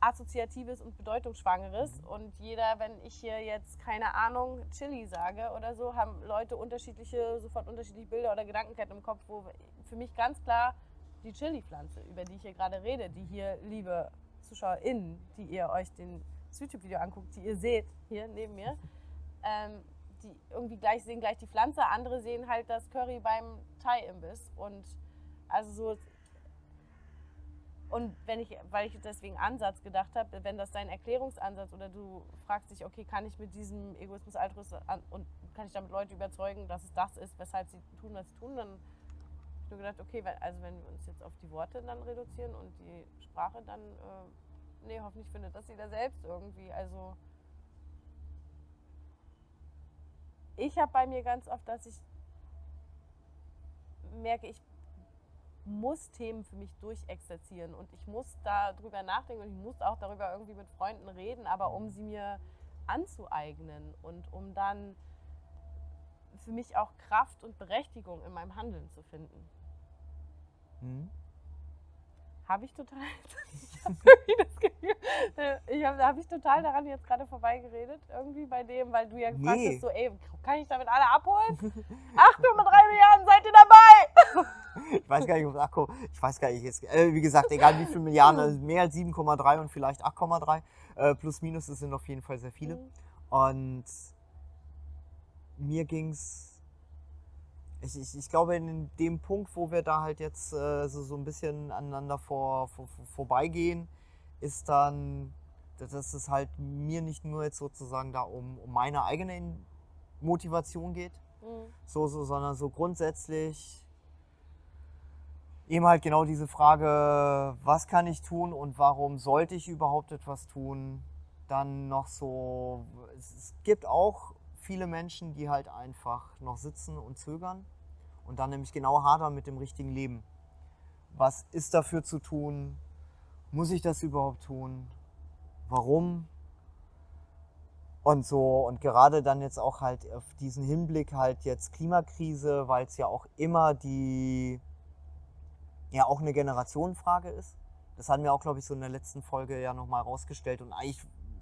Assoziatives und Bedeutungsschwangeres. Und jeder, wenn ich hier jetzt, keine Ahnung, Chili sage oder so, haben Leute unterschiedliche, sofort unterschiedliche Bilder oder Gedankenketten im Kopf, wo für mich ganz klar die Chili-Pflanze, über die ich hier gerade rede, die hier, liebe ZuschauerInnen, die ihr euch den YouTube-Video anguckt, die ihr seht hier neben mir, ähm, die irgendwie gleich sehen gleich die Pflanze, andere sehen halt das Curry beim Thai-Imbiss. Und also so und wenn ich, weil ich deswegen Ansatz gedacht habe, wenn das dein Erklärungsansatz oder du fragst dich, okay, kann ich mit diesem Egoismus Altruismus und kann ich damit Leute überzeugen, dass es das ist, weshalb sie tun, was sie tun, dann ich nur gedacht, okay, also wenn wir uns jetzt auf die Worte dann reduzieren und die Sprache, dann, äh, nee, hoffentlich findet das jeder selbst irgendwie. Also ich habe bei mir ganz oft, dass ich merke, ich muss Themen für mich durchexerzieren und ich muss darüber nachdenken und ich muss auch darüber irgendwie mit Freunden reden, aber um sie mir anzueignen und um dann für mich auch Kraft und Berechtigung in meinem Handeln zu finden. Mhm. Habe ich total, ich habe irgendwie das Gefühl, ich habe hab ich total daran jetzt gerade vorbeigeredet, irgendwie bei dem, weil du ja gefragt Nee. hast, so, ey, kann ich damit alle abholen? Achtung, mit drei Milliarden seid ihr dabei! Ich weiß gar nicht, ob Akku, ich weiß gar nicht, jetzt, äh, wie gesagt, egal wie viele Milliarden, also mehr als 7,3 und vielleicht 8,3, äh, plus minus, das sind auf jeden Fall sehr viele. Mhm. Und mir ging's, ich, ich, ich glaube, in dem Punkt, wo wir da halt jetzt äh, so, so ein bisschen aneinander vor, vor, vor, vorbeigehen, ist dann, dass es halt mir nicht nur jetzt sozusagen da um, um meine eigene Motivation geht, Mhm. so, so, sondern so grundsätzlich eben halt genau diese Frage, was kann ich tun und warum sollte ich überhaupt etwas tun? Dann noch so, es, es gibt auch viele Menschen, die halt einfach noch sitzen und zögern und dann nämlich genau hadern mit dem richtigen Leben. Was ist dafür zu tun? Muss ich das überhaupt tun? Warum? Und so, und gerade dann jetzt auch halt auf diesen Hinblick halt jetzt Klimakrise, weil es ja auch immer die, ja auch eine Generationenfrage ist. Das hatten wir auch, glaube ich, so in der letzten Folge ja nochmal rausgestellt und eigentlich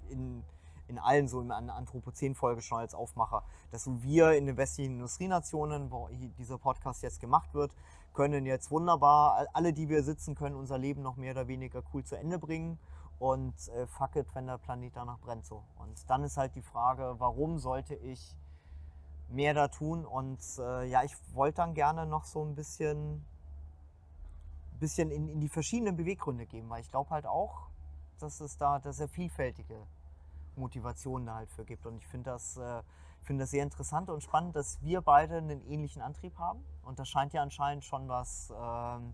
in, in allen so in der Anthropozän-Folge schon als Aufmacher, dass so wir in den westlichen Industrienationen, wo dieser Podcast jetzt gemacht wird, können jetzt wunderbar, alle, die wir sitzen, können unser Leben noch mehr oder weniger cool zu Ende bringen und äh, fuck it, wenn der Planet danach brennt so. Und dann ist halt die Frage, warum sollte ich mehr da tun? Und äh, ja, ich wollte dann gerne noch so ein bisschen, bisschen in, in die verschiedenen Beweggründe gehen, weil ich glaube halt auch, dass es da sehr vielfältige Motivationen da halt für gibt. Und ich finde das, äh, finde das sehr interessant und spannend, dass wir beide einen ähnlichen Antrieb haben. Und das scheint ja anscheinend schon was, ähm,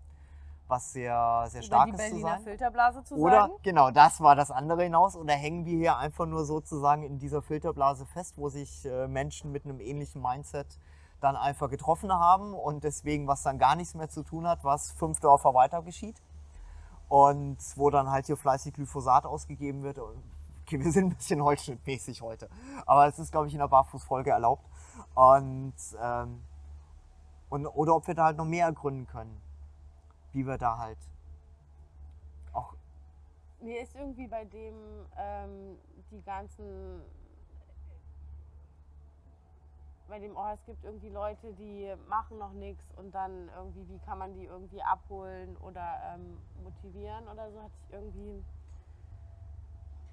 was sehr, sehr Über die Starkes zu sein. Filterblase zu Oder sagen. genau, das war das andere hinaus. Oder hängen wir hier einfach nur sozusagen in dieser Filterblase fest, wo sich äh, Menschen mit einem ähnlichen Mindset dann einfach getroffen haben und deswegen was dann gar nichts mehr zu tun hat, was fünf Dörfer weiter geschieht. Und wo dann halt hier fleißig Glyphosat ausgegeben wird. Okay, wir sind ein bisschen holzschnittmäßig heute. Aber es ist, glaube ich, in der Barfußfolge erlaubt. Und, ähm, und, oder ob wir da halt noch mehr ergründen können, wie wir da halt auch Mir ist irgendwie bei dem ähm, die ganzen, bei dem, oh, es gibt irgendwie Leute, die machen noch nichts und dann irgendwie, wie kann man die irgendwie abholen oder ähm, motivieren oder so, hatte ich irgendwie,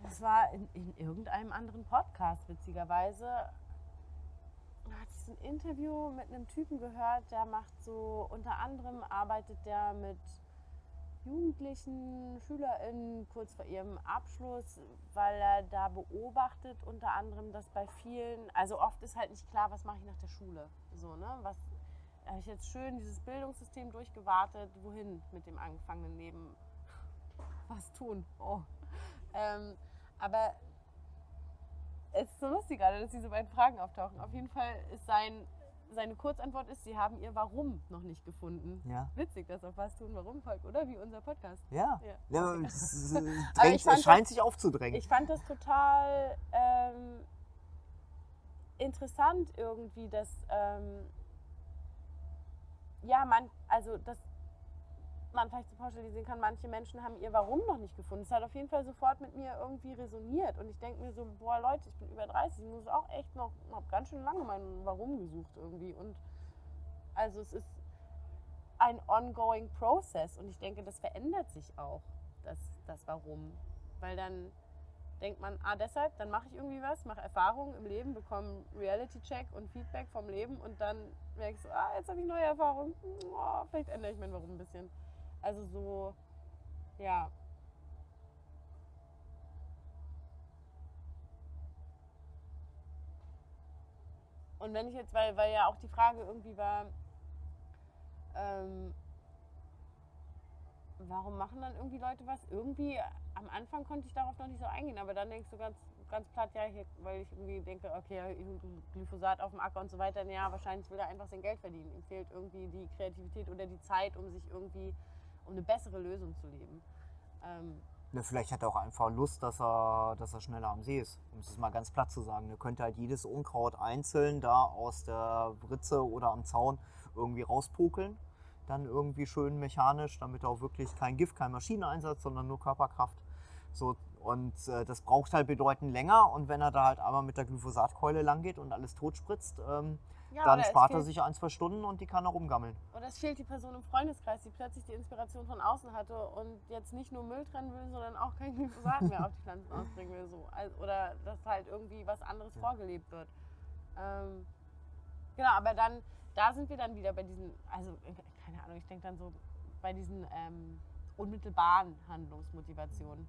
das war in, in irgendeinem anderen Podcast, witzigerweise, da hatte ich so ein Interview mit einem Typen gehört, der macht so, unter anderem arbeitet der mit Jugendlichen, SchülerInnen kurz vor ihrem Abschluss, weil er da beobachtet, unter anderem, dass bei vielen, also oft ist halt nicht klar, was mache ich nach der Schule. So, ne? Was habe ich jetzt schön dieses Bildungssystem durchgewartet, wohin mit dem angefangenen Leben? Was tun? Oh. Ähm, aber es ist so lustig gerade, dass diese beiden Fragen auftauchen. Auf jeden Fall ist sein, seine Kurzantwort ist, sie haben ihr Warum noch nicht gefunden. Ja. Witzig, dass auf was tun, warum folgt, oder? Wie unser Podcast. Ja. Ja. ja es, drängt, es scheint das- sich aufzudrängen. Ich fand das total ähm, interessant irgendwie, dass ähm, ja, man, also dass man vielleicht so pauschalisieren kann, manche Menschen haben ihr Warum noch nicht gefunden. Es hat auf jeden Fall sofort mit mir irgendwie resoniert. Und ich denke mir so, boah Leute, ich bin über 30, ich muss auch echt noch, habe ganz schön lange mein Warum gesucht irgendwie. Und also es ist ein ongoing process und ich denke, das verändert sich auch, das, das Warum. Weil dann denkt man, ah, deshalb, dann mache ich irgendwie was, mache Erfahrungen im Leben, bekomme Reality-Check und Feedback vom Leben und dann ich so, ah, jetzt habe ich neue Erfahrungen, oh, vielleicht ändere ich mein Warum ein bisschen. Also so, ja. Und wenn ich jetzt, weil, weil ja auch die Frage irgendwie war, ähm, warum machen dann irgendwie Leute was? Irgendwie, am Anfang konnte ich darauf noch nicht so eingehen, aber dann denkst du ganz, ganz platt, ja, hier, weil ich irgendwie denke, okay, Glyphosat auf dem Acker und so weiter, ja, wahrscheinlich will er einfach sein Geld verdienen. Ihm fehlt irgendwie die Kreativität oder die Zeit, um sich irgendwie, um eine bessere Lösung zu leben. Ähm, ja, vielleicht hat er auch einfach Lust, dass er, dass er schneller am See ist, um es mal ganz platt zu sagen. Er könnte halt jedes Unkraut einzeln da aus der Ritze oder am Zaun irgendwie rauspokeln. Dann irgendwie schön mechanisch, damit auch wirklich kein Gift, kein Maschineneinsatz, sondern nur Körperkraft. So, und äh, das braucht halt bedeutend länger. Und wenn er da halt einmal mit der Glyphosatkeule lang geht und alles totspritzt, ähm, ja, dann spart er sich ein, zwei Stunden und die kann er rumgammeln. Oder es fehlt die Person im Freundeskreis, die plötzlich die Inspiration von außen hatte und jetzt nicht nur Müll trennen will, sondern auch kein Glyphosat mehr auf die Pflanzen ausbringen will. So. Oder dass halt irgendwie was anderes ja. vorgelebt wird. Ähm, genau, aber dann, da sind wir dann wieder bei diesen, also keine Ahnung, ich denke dann so bei diesen ähm, unmittelbaren Handlungsmotivationen.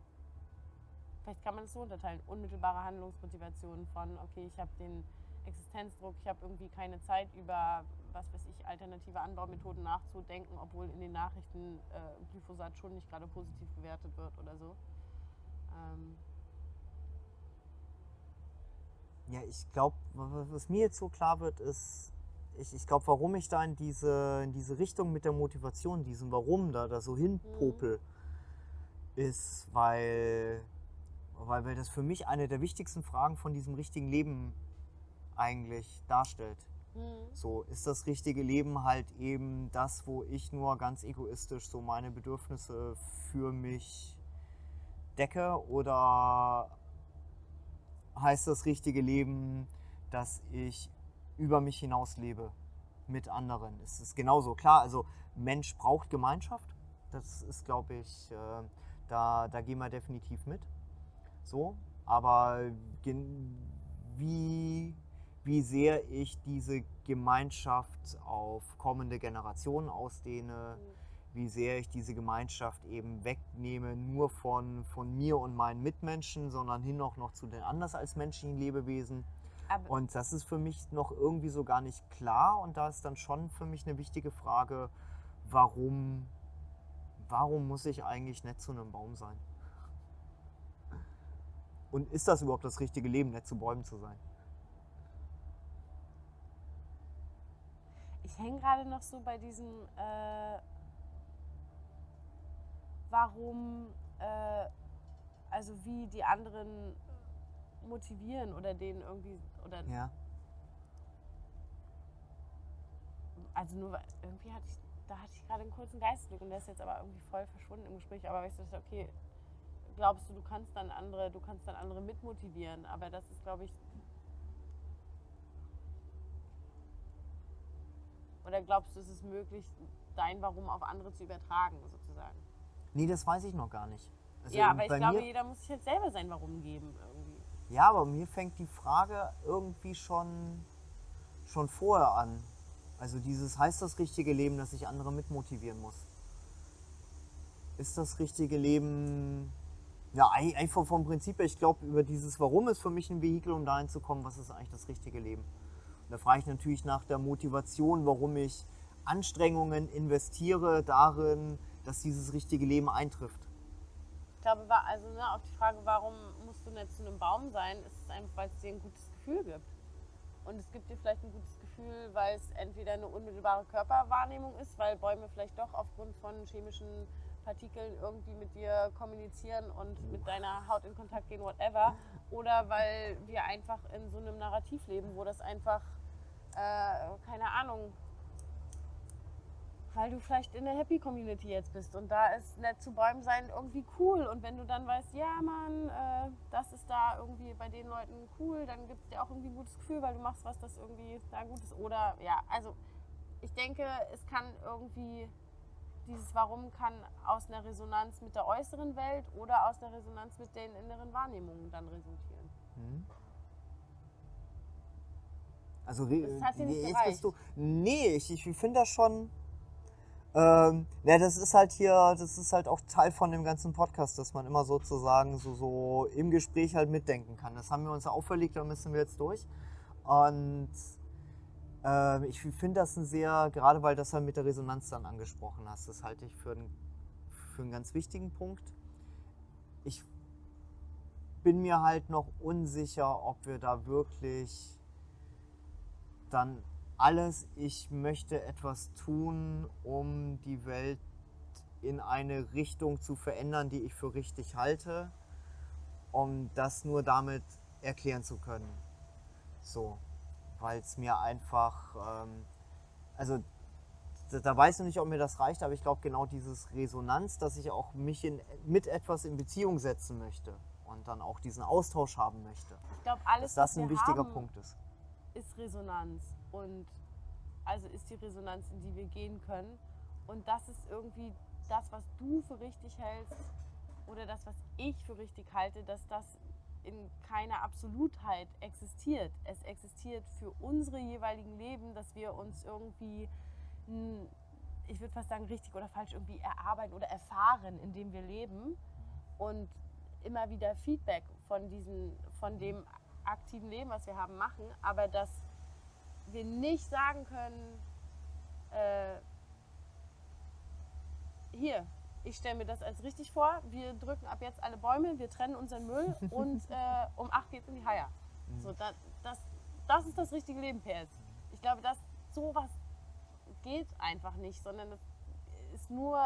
Vielleicht kann man es so unterteilen. Unmittelbare Handlungsmotivationen von, okay, ich habe den Existenzdruck, ich habe irgendwie keine Zeit über, was weiß ich, alternative Anbaumethoden nachzudenken, obwohl in den Nachrichten äh, Glyphosat schon nicht gerade positiv bewertet wird oder so. Ähm ja, ich glaube, was mir jetzt so klar wird, ist, ich, ich glaube, warum ich da in diese, in diese Richtung mit der Motivation, diesen Warum da, da so hinpopel, mhm. ist, weil, weil, weil das für mich eine der wichtigsten Fragen von diesem richtigen Leben eigentlich darstellt. Mhm. So ist das richtige Leben halt eben das, wo ich nur ganz egoistisch so meine Bedürfnisse für mich decke oder heißt das richtige Leben, dass ich über mich hinaus lebe mit anderen? Es ist genauso klar. Also Mensch braucht Gemeinschaft. Das ist, glaube ich, äh, da, da gehen wir definitiv mit. So, aber wie wie sehr ich diese Gemeinschaft auf kommende Generationen ausdehne, wie sehr ich diese Gemeinschaft eben wegnehme, nur von, von mir und meinen Mitmenschen, sondern hin auch noch zu den anders als menschlichen Lebewesen. Aber und das ist für mich noch irgendwie so gar nicht klar und da ist dann schon für mich eine wichtige Frage, warum, warum muss ich eigentlich nett zu einem Baum sein? Und ist das überhaupt das richtige Leben, nett zu Bäumen zu sein? Ich hänge gerade noch so bei diesem, äh, warum, äh, also wie die anderen motivieren oder denen irgendwie, oder. Ja. Also nur, irgendwie hatte ich, da hatte ich gerade einen kurzen Geistblick und der ist jetzt aber irgendwie voll verschwunden im Gespräch, aber ich dachte, okay, glaubst du, du kannst dann andere, du kannst dann andere mitmotivieren, aber das ist, glaube ich, Oder glaubst du, es ist möglich, dein Warum auf andere zu übertragen, sozusagen? Nee, das weiß ich noch gar nicht. Also ja, aber ich glaube, jeder muss sich jetzt selber sein Warum geben irgendwie. Ja, aber mir fängt die Frage irgendwie schon, schon vorher an. Also dieses, heißt das richtige Leben, dass ich andere mitmotivieren muss? Ist das richtige Leben, ja, einfach vom Prinzip her, ich glaube, über dieses Warum ist für mich ein Vehikel, um dahin zu kommen, was ist eigentlich das richtige Leben? Da frage ich natürlich nach der Motivation, warum ich Anstrengungen investiere darin, dass dieses richtige Leben eintrifft. Ich glaube, also ne, auf die Frage, warum musst du nicht zu einem Baum sein, ist es einfach, weil es dir ein gutes Gefühl gibt. Und es gibt dir vielleicht ein gutes Gefühl, weil es entweder eine unmittelbare Körperwahrnehmung ist, weil Bäume vielleicht doch aufgrund von chemischen Partikeln irgendwie mit dir kommunizieren und mit deiner Haut in Kontakt gehen, whatever. Oder weil wir einfach in so einem Narrativ leben, wo das einfach äh, keine Ahnung, weil du vielleicht in der Happy Community jetzt bist und da ist nett zu Bäumen sein irgendwie cool und wenn du dann weißt, ja Mann, äh, das ist da irgendwie bei den Leuten cool, dann gibt es dir auch irgendwie ein gutes Gefühl, weil du machst was, das irgendwie da gut ist oder ja, also ich denke, es kann irgendwie dieses Warum kann aus einer Resonanz mit der äußeren Welt oder aus der Resonanz mit den inneren Wahrnehmungen dann resultieren. Mhm. Also das hat sie nicht jetzt bist du. Nee, ich, ich finde das schon. Ähm, ja, das ist halt hier, das ist halt auch Teil von dem ganzen Podcast, dass man immer sozusagen so, so im Gespräch halt mitdenken kann. Das haben wir uns auferlegt, da müssen wir jetzt durch. Und äh, ich finde das ein sehr, gerade weil das halt mit der Resonanz dann angesprochen hast, das halte ich für ein, für für einen ganz wichtigen Punkt. Ich bin mir halt noch unsicher, ob wir da wirklich dann alles, ich möchte etwas tun, um die Welt in eine Richtung zu verändern, die ich für richtig halte, um das nur damit erklären zu können. So, weil es mir einfach, ähm, also da, da weiß ich nicht, ob mir das reicht, aber ich glaube genau dieses Resonanz, dass ich auch mich in, mit etwas in Beziehung setzen möchte und dann auch diesen Austausch haben möchte. Ich glaube, alles, dass das was ein wichtiger haben, Punkt ist. Ist Resonanz. Und also ist die Resonanz, in die wir gehen können. Und das ist irgendwie das, was du für richtig hältst oder das, was ich für richtig halte, dass das in keiner Absolutheit existiert. Es existiert für unsere jeweiligen Leben, dass wir uns irgendwie, ich würde fast sagen, richtig oder falsch irgendwie erarbeiten oder erfahren, indem wir leben. Und immer wieder Feedback von, diesen, von dem aktiven Leben, was wir haben, machen. Aber dass wir nicht sagen können, äh, hier, ich stelle mir das als richtig vor, wir drücken ab jetzt alle Bäume, wir trennen unseren Müll und äh, um 8 geht's in die Haia. So, da, das, das ist das richtige Leben, PS. Ich glaube, dass sowas geht einfach nicht, sondern es ist nur.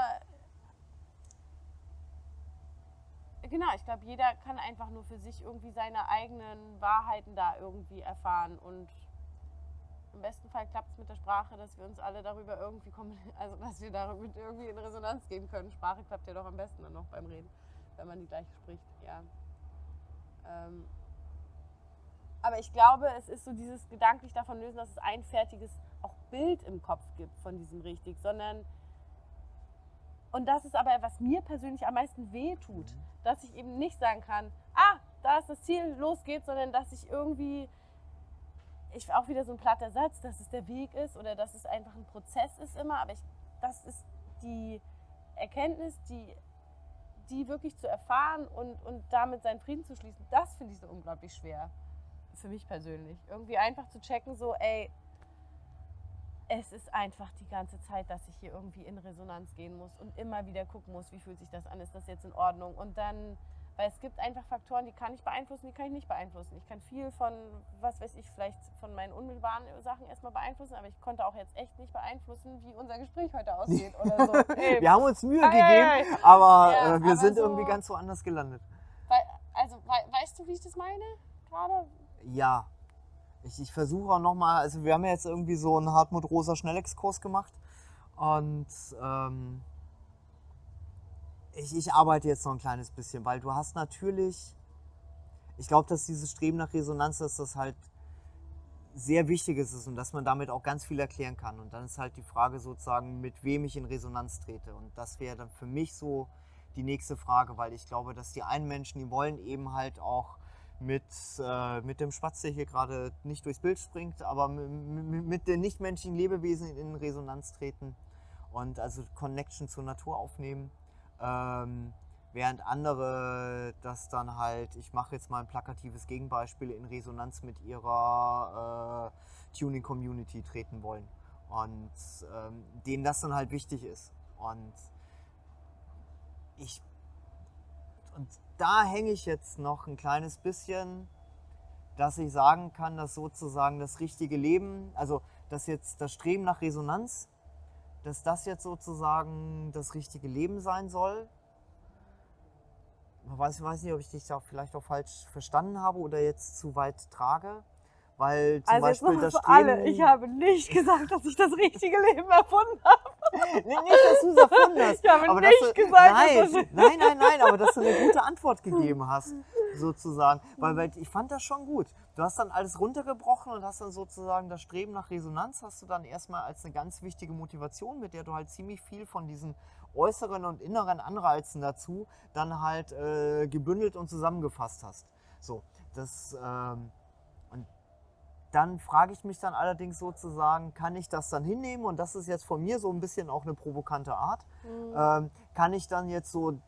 Genau, ich glaube, jeder kann einfach nur für sich irgendwie seine eigenen Wahrheiten da irgendwie erfahren und im besten Fall klappt es mit der Sprache, dass wir uns alle darüber irgendwie kommen, also dass wir damit irgendwie in Resonanz gehen können. Sprache klappt ja doch am besten dann noch beim Reden, wenn man die gleich spricht, ja. Ähm, aber ich glaube, es ist so dieses gedanklich davon lösen, dass es ein fertiges auch Bild im Kopf gibt von diesem richtig, sondern und das ist aber, was mir persönlich am meisten weh tut, dass ich eben nicht sagen kann, ah, da ist das Ziel, los geht's, sondern dass ich irgendwie, ich auch wieder so ein platter Satz, dass es der Weg ist oder dass es einfach ein Prozess ist immer, aber ich, das ist die Erkenntnis, die, die wirklich zu erfahren und, und damit seinen Frieden zu schließen, das finde ich so unglaublich schwer. Für mich persönlich. Irgendwie einfach zu checken, so, ey, es ist einfach die ganze Zeit, dass ich hier irgendwie in Resonanz gehen muss und immer wieder gucken muss, wie fühlt sich das an, ist das jetzt in Ordnung? Und dann, weil es gibt einfach Faktoren, die kann ich beeinflussen, die kann ich nicht beeinflussen. Ich kann viel von, was weiß ich, vielleicht von meinen unmittelbaren Sachen erstmal beeinflussen, aber ich konnte auch jetzt echt nicht beeinflussen, wie unser Gespräch heute ausgeht oder so. Ey, Wir haben uns Mühe Ei, ei, gegeben, aber Ja, äh, wir aber sind so- irgendwie ganz woanders gelandet. weil, also, wei- weißt du, wie ich das meine? Gerade? Ja. Ich, ich versuche auch nochmal, also wir haben ja jetzt irgendwie so einen Hartmut Rosa Schnellexkurs gemacht und ähm, ich, ich arbeite jetzt noch ein kleines bisschen, weil du hast natürlich, ich glaube, dass dieses Streben nach Resonanz, dass das halt sehr wichtig ist und dass man damit auch ganz viel erklären kann. Und dann ist halt die Frage sozusagen, mit wem ich in Resonanz trete. Und das wäre dann für mich so die nächste Frage, weil ich glaube, dass die einen Menschen, die wollen eben halt auch mit, äh, mit dem Spatz, der hier gerade nicht durchs Bild springt, aber mit den nichtmenschlichen Lebewesen in Resonanz treten und also Connection zur Natur aufnehmen. Ähm, während andere das dann halt, ich mache jetzt mal ein plakatives Gegenbeispiel, in Resonanz mit ihrer äh, Tuning-Community treten wollen. Und ähm, denen das dann halt wichtig ist. Und ich und da hänge ich jetzt noch ein kleines bisschen, dass ich sagen kann, dass sozusagen das richtige Leben, also dass jetzt das Streben nach Resonanz, dass das jetzt sozusagen das richtige Leben sein soll. Ich weiß, weiß nicht, ob ich dich da vielleicht auch falsch verstanden habe oder jetzt zu weit trage. Weil zum Also jetzt Beispiel nochmal das Streben. alle, ich habe nicht gesagt, dass ich das richtige Leben erfunden habe. Nee, nicht, dass du es erfunden hast. Ich habe aber nicht du, gesagt, nein, das- nein, nein, nein, aber dass du eine gute Antwort gegeben hast, sozusagen. Weil, weil ich fand das schon gut. Du hast dann alles runtergebrochen und hast dann sozusagen das Streben nach Resonanz hast du dann erstmal als eine ganz wichtige Motivation, mit der du halt ziemlich viel von diesen äußeren und inneren Anreizen dazu dann halt äh, gebündelt und zusammengefasst hast. So, das ähm, dann frage ich mich dann allerdings sozusagen, kann ich das dann hinnehmen? Und das ist jetzt von mir so ein bisschen auch eine provokante Art. Ähm, kann ich dann jetzt so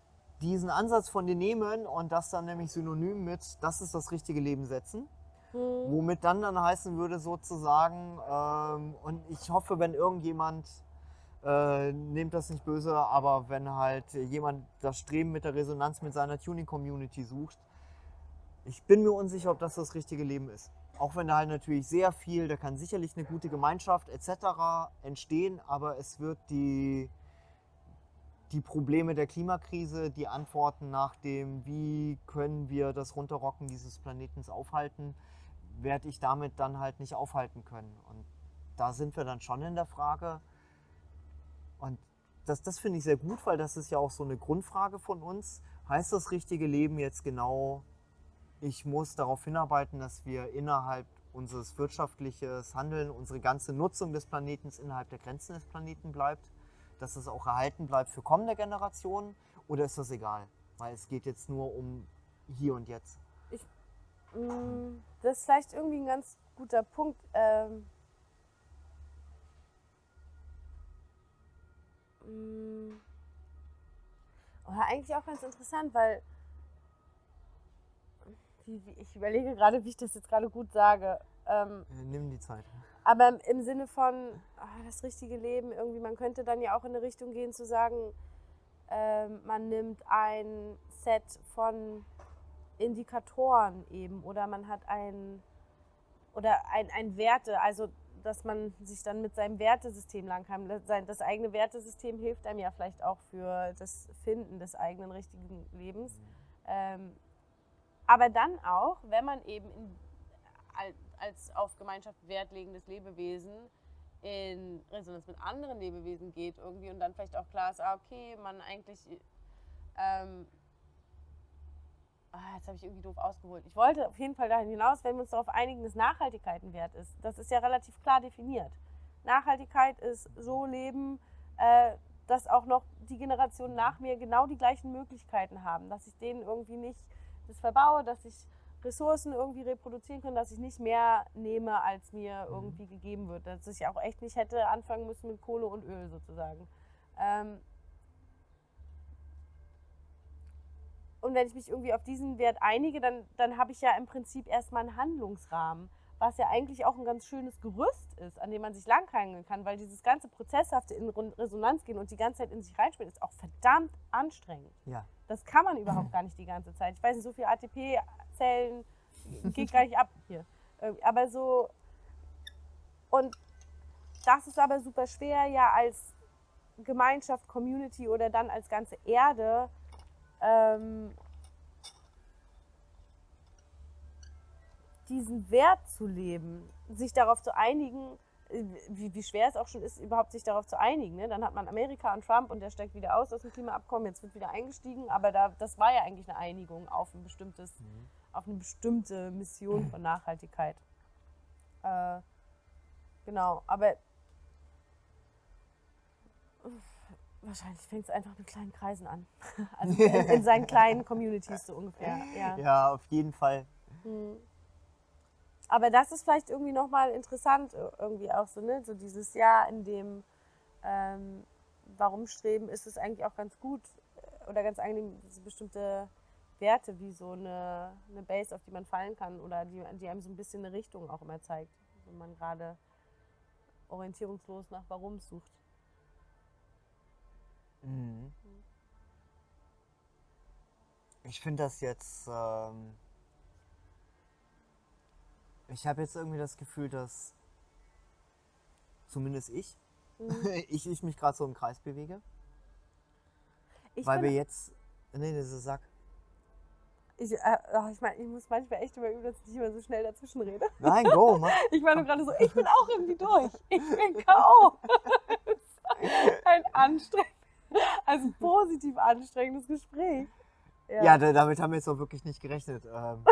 diesen Ansatz von dir nehmen und das dann nämlich synonym mit, das ist das richtige Leben setzen? Womit dann dann heißen würde sozusagen, ähm, und ich hoffe, wenn irgendjemand Äh, nehmt das nicht böse, aber wenn halt jemand das Streben mit der Resonanz mit seiner Tuning-Community sucht, ich bin mir unsicher, ob das das richtige Leben ist. Auch wenn da halt natürlich sehr viel, da kann sicherlich eine gute Gemeinschaft etc. entstehen, aber es wird die, die Probleme der Klimakrise, die Antworten nach dem, wie können wir das Runterrocken dieses Planetens aufhalten, werde ich damit dann halt nicht aufhalten können. Und da sind wir dann schon in der Frage. Und das, das finde ich sehr gut, weil das ist ja auch so eine Grundfrage von uns. Heißt das richtige Leben jetzt genau, ich muss darauf hinarbeiten, dass wir innerhalb unseres wirtschaftliches Handeln, unsere ganze Nutzung des Planeten innerhalb der Grenzen des Planeten bleibt, dass es auch erhalten bleibt für kommende Generationen oder ist das egal? Weil es geht jetzt nur um hier und jetzt. Mm, Das ist vielleicht irgendwie ein ganz guter Punkt. Ähm, mm, oder eigentlich auch ganz interessant, weil wie, wie, ich überlege gerade, wie ich das jetzt gerade gut sage. Ähm, Äh, nimm die Zeit. aber im- Sinne von ah, das richtige Leben, irgendwie, man könnte dann ja auch in eine Richtung gehen zu sagen, ähm, man nimmt ein Set von Indikatoren eben oder man hat ein oder ein, ein Werte, also dass man sich dann mit seinem Wertesystem lang kann. Das- eigene Wertesystem hilft einem ja vielleicht auch für das Finden des eigenen richtigen Lebens. Ähm, aber dann auch, wenn man eben in, al- als auf Gemeinschaft Wert legendes Lebewesen in Resonanz mit anderen Lebewesen geht irgendwie und dann vielleicht auch klar ist, ah, okay, man eigentlich, ähm, ah, jetzt habe ich irgendwie doof ausgeholt. Ich wollte auf jeden Fall dahin hinaus, wenn wir uns darauf einigen, dass Nachhaltigkeit ein Wert ist. Das ist ja relativ klar definiert. Nachhaltigkeit ist so leben, äh, dass auch noch die Generationen nach mir genau die gleichen Möglichkeiten haben, dass ich denen irgendwie nicht das verbaue, dass ich Ressourcen irgendwie reproduzieren kann, dass ich nicht mehr nehme, als mir irgendwie gegeben wird. Dass ich auch echt nicht hätte anfangen müssen mit Kohle und Öl sozusagen. Ähm und wenn ich mich irgendwie auf diesen Wert einige, dann, dann habe ich ja im Prinzip erstmal einen Handlungsrahmen, was ja eigentlich auch ein ganz schönes Gerüst ist, an dem man sich langhangeln kann, weil dieses ganze Prozesshafte in Resonanz gehen und die ganze Zeit in sich reinspielen, ist auch verdammt anstrengend. Ja. Das kann man überhaupt gar nicht die ganze Zeit. Ich weiß nicht, so viel ATP-Zellen geht gar nicht ab hier. Irgendwie, Aber so. Und das ist aber super schwer, ja, als Gemeinschaft, Community oder dann als ganze Erde ähm, diesen Wert zu leben, sich darauf zu einigen, äh, wie, wie schwer es auch schon ist, überhaupt sich darauf zu einigen. Ne? Dann hat man Amerika und Trump und der steigt wieder aus aus dem Klimaabkommen, jetzt wird wieder eingestiegen, aber da, das war ja eigentlich eine Einigung auf ein bestimmtes, auf eine bestimmte Mission von Nachhaltigkeit. Äh, genau, aber wahrscheinlich fängt es einfach mit kleinen Kreisen an. Also in, in seinen kleinen Communities so ungefähr. Ja. Ja, auf jeden Fall. Mhm. Aber das ist vielleicht irgendwie nochmal interessant, äh, irgendwie auch so, ne? So dieses Jahr, in dem ähm, Warum streben, ist es eigentlich auch ganz gut äh, oder ganz angenehm, so bestimmte Werte wie so eine, eine Base, auf die man fallen kann oder die, die einem so ein bisschen eine Richtung auch immer zeigt, wenn man gerade orientierungslos nach Warum sucht. Mhm. Ich finde das jetzt. Ähm, ich habe jetzt irgendwie das Gefühl, dass zumindest ich, ich, ich mich gerade so im Kreis bewege, Ich, weil wir jetzt. Nee, das ist Sack. ich, äh, ach, ich, mein, ich muss manchmal echt immer üben, dass ich nicht immer so schnell dazwischen rede. Nein, go, mach. Ich war nur gerade so, ich bin auch irgendwie durch. Ich bin K.O. Ein anstrengend, also positiv anstrengendes Gespräch. Ja, da, damit haben wir jetzt auch wirklich nicht gerechnet, ähm,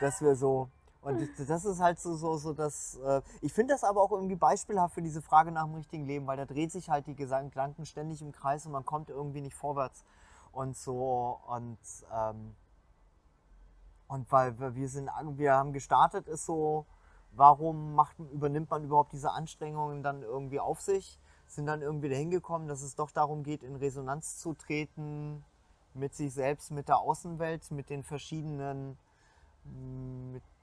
dass wir so. Und das- das ist halt so, so, so das. Äh, ich finde das aber auch irgendwie beispielhaft für diese Frage nach dem richtigen Leben, weil da dreht sich halt die Gedanken ständig im Kreis und man kommt irgendwie nicht vorwärts. Und so, und, ähm, und weil wir sind, wir haben gestartet, ist so, warum macht, übernimmt man überhaupt diese Anstrengungen dann irgendwie auf sich? Sind dann irgendwie dahin gekommen, dass es doch darum geht, in Resonanz zu treten mit sich selbst, mit der Außenwelt, mit den verschiedenen,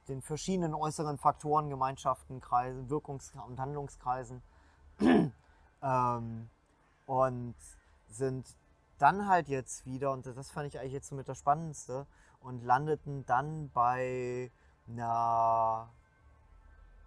den verschiedenen äußeren Faktoren, Gemeinschaften, Kreisen, Wirkungs- und Handlungskreisen. ähm, und sind dann halt jetzt wieder, und das fand ich eigentlich jetzt so mit das Spannendste, und landeten dann bei einer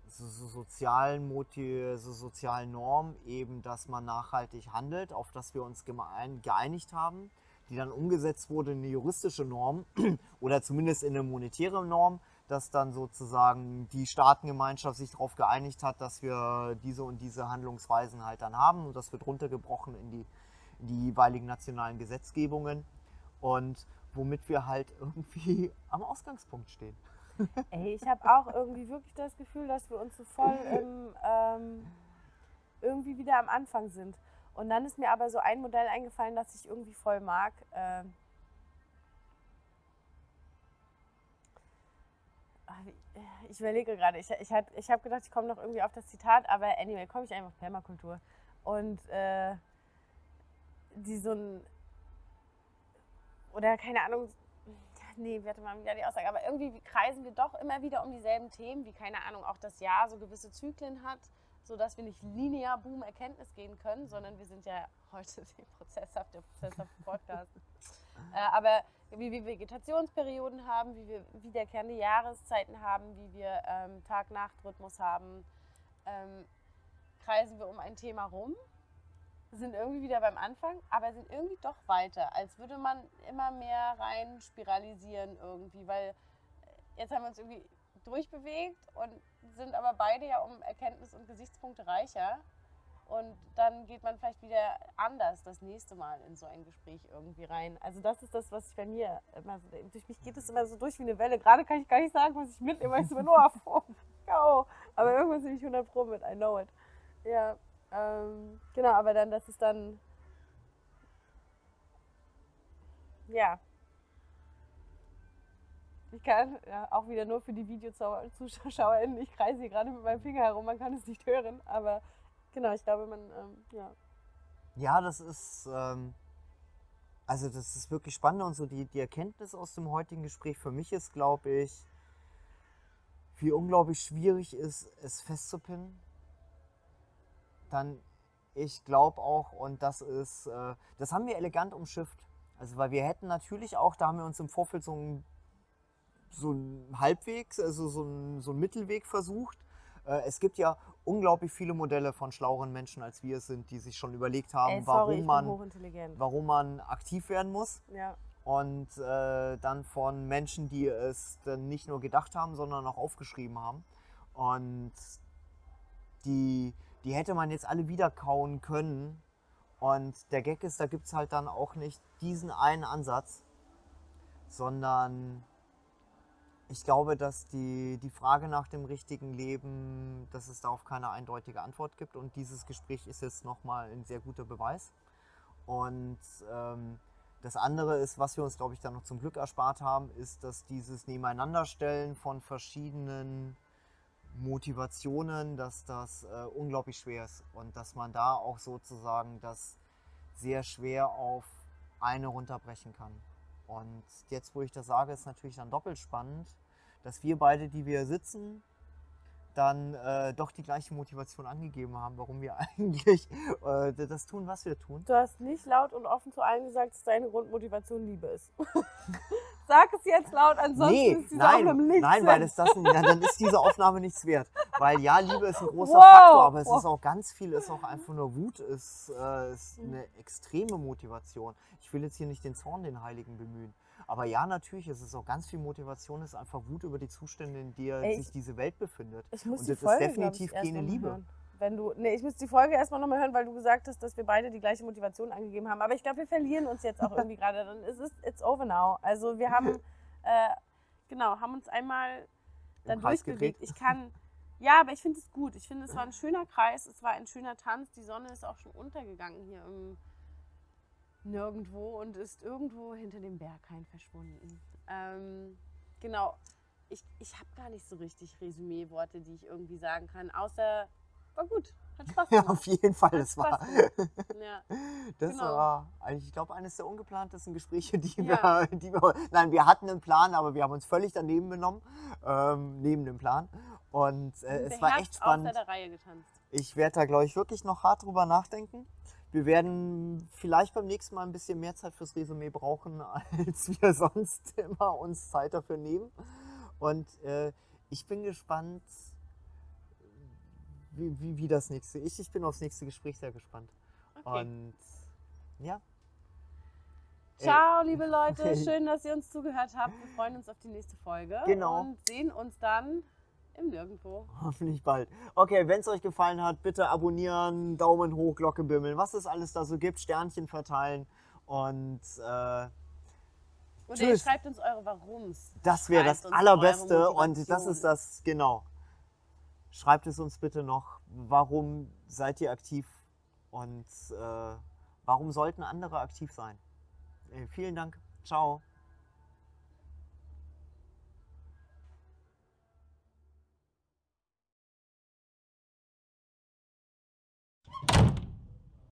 so, so sozialen Motiv, so sozialen Norm eben, dass man nachhaltig handelt, auf das wir uns geeinigt haben, die dann umgesetzt wurde in eine juristische Norm oder zumindest in eine monetäre Norm, dass dann sozusagen die Staatengemeinschaft sich darauf geeinigt hat, dass wir diese und diese Handlungsweisen halt dann haben und das wird runtergebrochen in die, in die jeweiligen nationalen Gesetzgebungen und womit wir halt irgendwie am Ausgangspunkt stehen. Ey, ich habe auch irgendwie wirklich das Gefühl, dass wir uns so voll im, ähm, irgendwie wieder am Anfang sind. Und dann ist mir aber so ein Modell eingefallen, das ich irgendwie voll mag. Ähm, ich überlege gerade, ich, ich, ich habe gedacht, ich komme noch irgendwie auf das Zitat, aber anyway, komme ich einfach auf Permakultur. Und äh, die so ein, oder keine Ahnung, nee, warte mal wieder die Aussage, aber irgendwie kreisen wir doch immer wieder um dieselben Themen, wie keine Ahnung, auch das Jahr so gewisse Zyklen hat, sodass wir nicht linear Boom Erkenntnis gehen können, sondern wir sind ja heute der Prozesshaft, der Prozesshaft Podcast. äh, aber wie wir Vegetationsperioden haben, wie wir wiederkehrende Jahreszeiten haben, wie wir ähm, Tag-Nacht-Rhythmus haben, ähm, kreisen wir um ein Thema rum sind irgendwie wieder beim Anfang, aber sind irgendwie doch weiter, als würde man immer mehr rein spiralisieren irgendwie, weil äh, jetzt haben wir uns irgendwie durchbewegt und sind aber beide ja um Erkenntnis und Gesichtspunkte reicher. Und dann geht man vielleicht wieder anders das nächste Mal in so ein Gespräch irgendwie rein. Also das ist das, was ich bei mir immer so, durch mich geht es immer so durch wie eine Welle. Gerade kann ich gar nicht sagen, was ich mitnehme, weil ich immer nur auf, oh, aber irgendwas bin ich 100 Pro mit, I know it. Ja, ähm, genau, aber dann, das ist dann. Ja. Ich kann ja, auch wieder nur für die VideozuschauerInnen, ich kreise hier gerade mit meinem Finger herum, man kann es nicht hören, aber genau, ich glaube, man, ähm, ja. Ja, das ist, ähm, also das ist wirklich spannend und so die, die Erkenntnis aus dem heutigen Gespräch für mich ist, glaube ich, wie unglaublich schwierig ist, es festzupinnen dann ich glaube auch, und das ist, äh, das haben wir elegant umschifft. Also, weil wir hätten natürlich auch, da haben wir uns im Vorfeld so ein, so ein Halbweg, also so ein, so ein Mittelweg versucht. Äh, es gibt ja unglaublich viele Modelle von schlaueren Menschen, als wir es sind, die sich schon überlegt haben, Ey, sorry, warum, man, warum man aktiv werden muss. Ja. Und äh, dann von Menschen, die es dann nicht nur gedacht haben, sondern auch aufgeschrieben haben. Und die, die hätte man jetzt alle wieder kauen können. Und der Gag ist, da gibt es halt dann auch nicht diesen einen Ansatz, sondern ich glaube, dass die, die Frage nach dem richtigen Leben, dass es darauf keine eindeutige Antwort gibt. Und dieses Gespräch ist jetzt nochmal ein sehr guter Beweis. Und ähm, das andere ist, was wir uns, glaube ich, dann noch zum Glück erspart haben, ist, dass dieses Nebeneinanderstellen von verschiedenen Motivationen, dass das äh, unglaublich schwer ist und dass man da auch sozusagen das sehr schwer auf eine runterbrechen kann. Und jetzt, wo ich das sage, ist natürlich dann doppelt spannend, dass wir beide, die wir sitzen, dann äh, doch die gleiche Motivation angegeben haben, warum wir eigentlich äh, das tun, was wir tun. Du hast nicht laut und offen zu allen gesagt, dass deine Grundmotivation Liebe ist. Sag es jetzt laut, ansonsten nee, ist diese nein, Aufnahme nichts Nein, weil es das, ja, dann ist diese Aufnahme nichts wert. Weil ja, Liebe ist ein großer Wow. Faktor, aber es Wow. ist auch ganz viel, ist auch einfach nur Wut, ist, äh, ist eine extreme Motivation. Ich will jetzt hier nicht den Zorn den Heiligen bemühen. Aber ja, natürlich, es ist auch ganz viel Motivation, es ist einfach Wut über die Zustände, in der Ey, sich diese Welt befindet. Ich muss Und die das ist Folge, definitiv ich, erst keine Liebe. Hören. Wenn du, nee, ich muss die Folge erstmal nochmal hören, weil du gesagt hast, dass wir beide die gleiche Motivation angegeben haben. Aber ich glaube, wir verlieren uns jetzt auch irgendwie gerade. Dann ist es it's over now. Also wir haben, äh, genau, haben uns einmal dann durchbewegt. Ich kann, ja, aber ich finde es gut. Ich finde, es war ein schöner Kreis, es war ein schöner Tanz. Die Sonne ist auch schon untergegangen hier im Nirgendwo und ist irgendwo hinter dem Berghain verschwunden. Ähm, genau. Ich, ich habe gar nicht so richtig Resümee-Worte, die ich irgendwie sagen kann, außer war gut, hat Spaß Ja, gemacht. auf jeden Fall, das war. Ja. das genau. war eigentlich, ich glaube, eines der ungeplantesten Gespräche, die, Ja. wir, die wir, nein, wir hatten einen Plan, aber wir haben uns völlig daneben benommen, ähm, neben dem Plan. Und äh, es war Beherzt echt spannend. außer der Reihe getanzt. Ich werde da, glaube ich, wirklich noch hart drüber nachdenken. Wir werden vielleicht beim nächsten Mal ein bisschen mehr Zeit fürs Resümee brauchen, als wir sonst immer uns Zeit dafür nehmen. Und äh, ich bin gespannt, wie, wie, wie das nächste. Ich, ich bin aufs nächste Gespräch sehr gespannt. Okay. Und ja. Äh, Ciao, liebe Leute. Schön, dass ihr uns zugehört habt. Wir freuen uns auf die nächste Folge. Genau. Und sehen uns dann im Nirgendwo. Hoffentlich bald. Okay, wenn es euch gefallen hat, bitte abonnieren, Daumen hoch, Glocke bimmeln, was es alles da so gibt, Sternchen verteilen und äh, Und ihr schreibt uns eure Warums. das wäre das Allerbeste und das ist das, genau. Schreibt es uns bitte noch, warum seid ihr aktiv und äh, warum sollten andere aktiv sein? Äh, vielen Dank. Ciao.